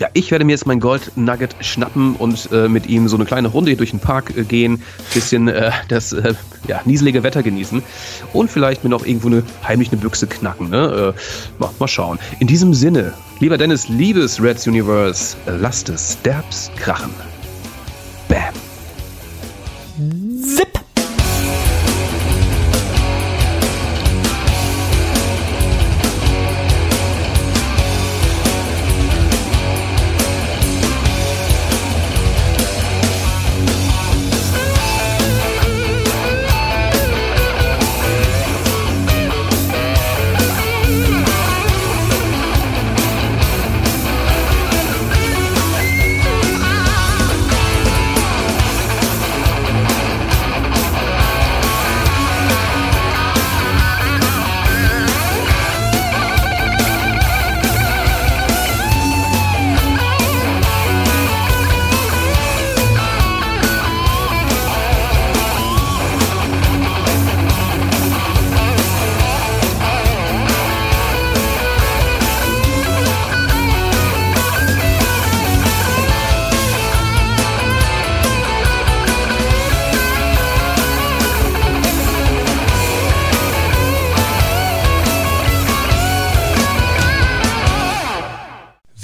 Ja, ich werde mir jetzt mein Gold Nugget schnappen und äh, mit ihm so eine kleine Runde durch den Park äh, gehen, bisschen äh, das äh, ja, nieselige Wetter genießen und vielleicht mir noch irgendwo eine heimliche Büchse knacken. Ne? Äh, mal, mal schauen. In diesem Sinne, lieber Dennis, liebes Reds Universe, lasst es derbs krachen. Bam. Zip.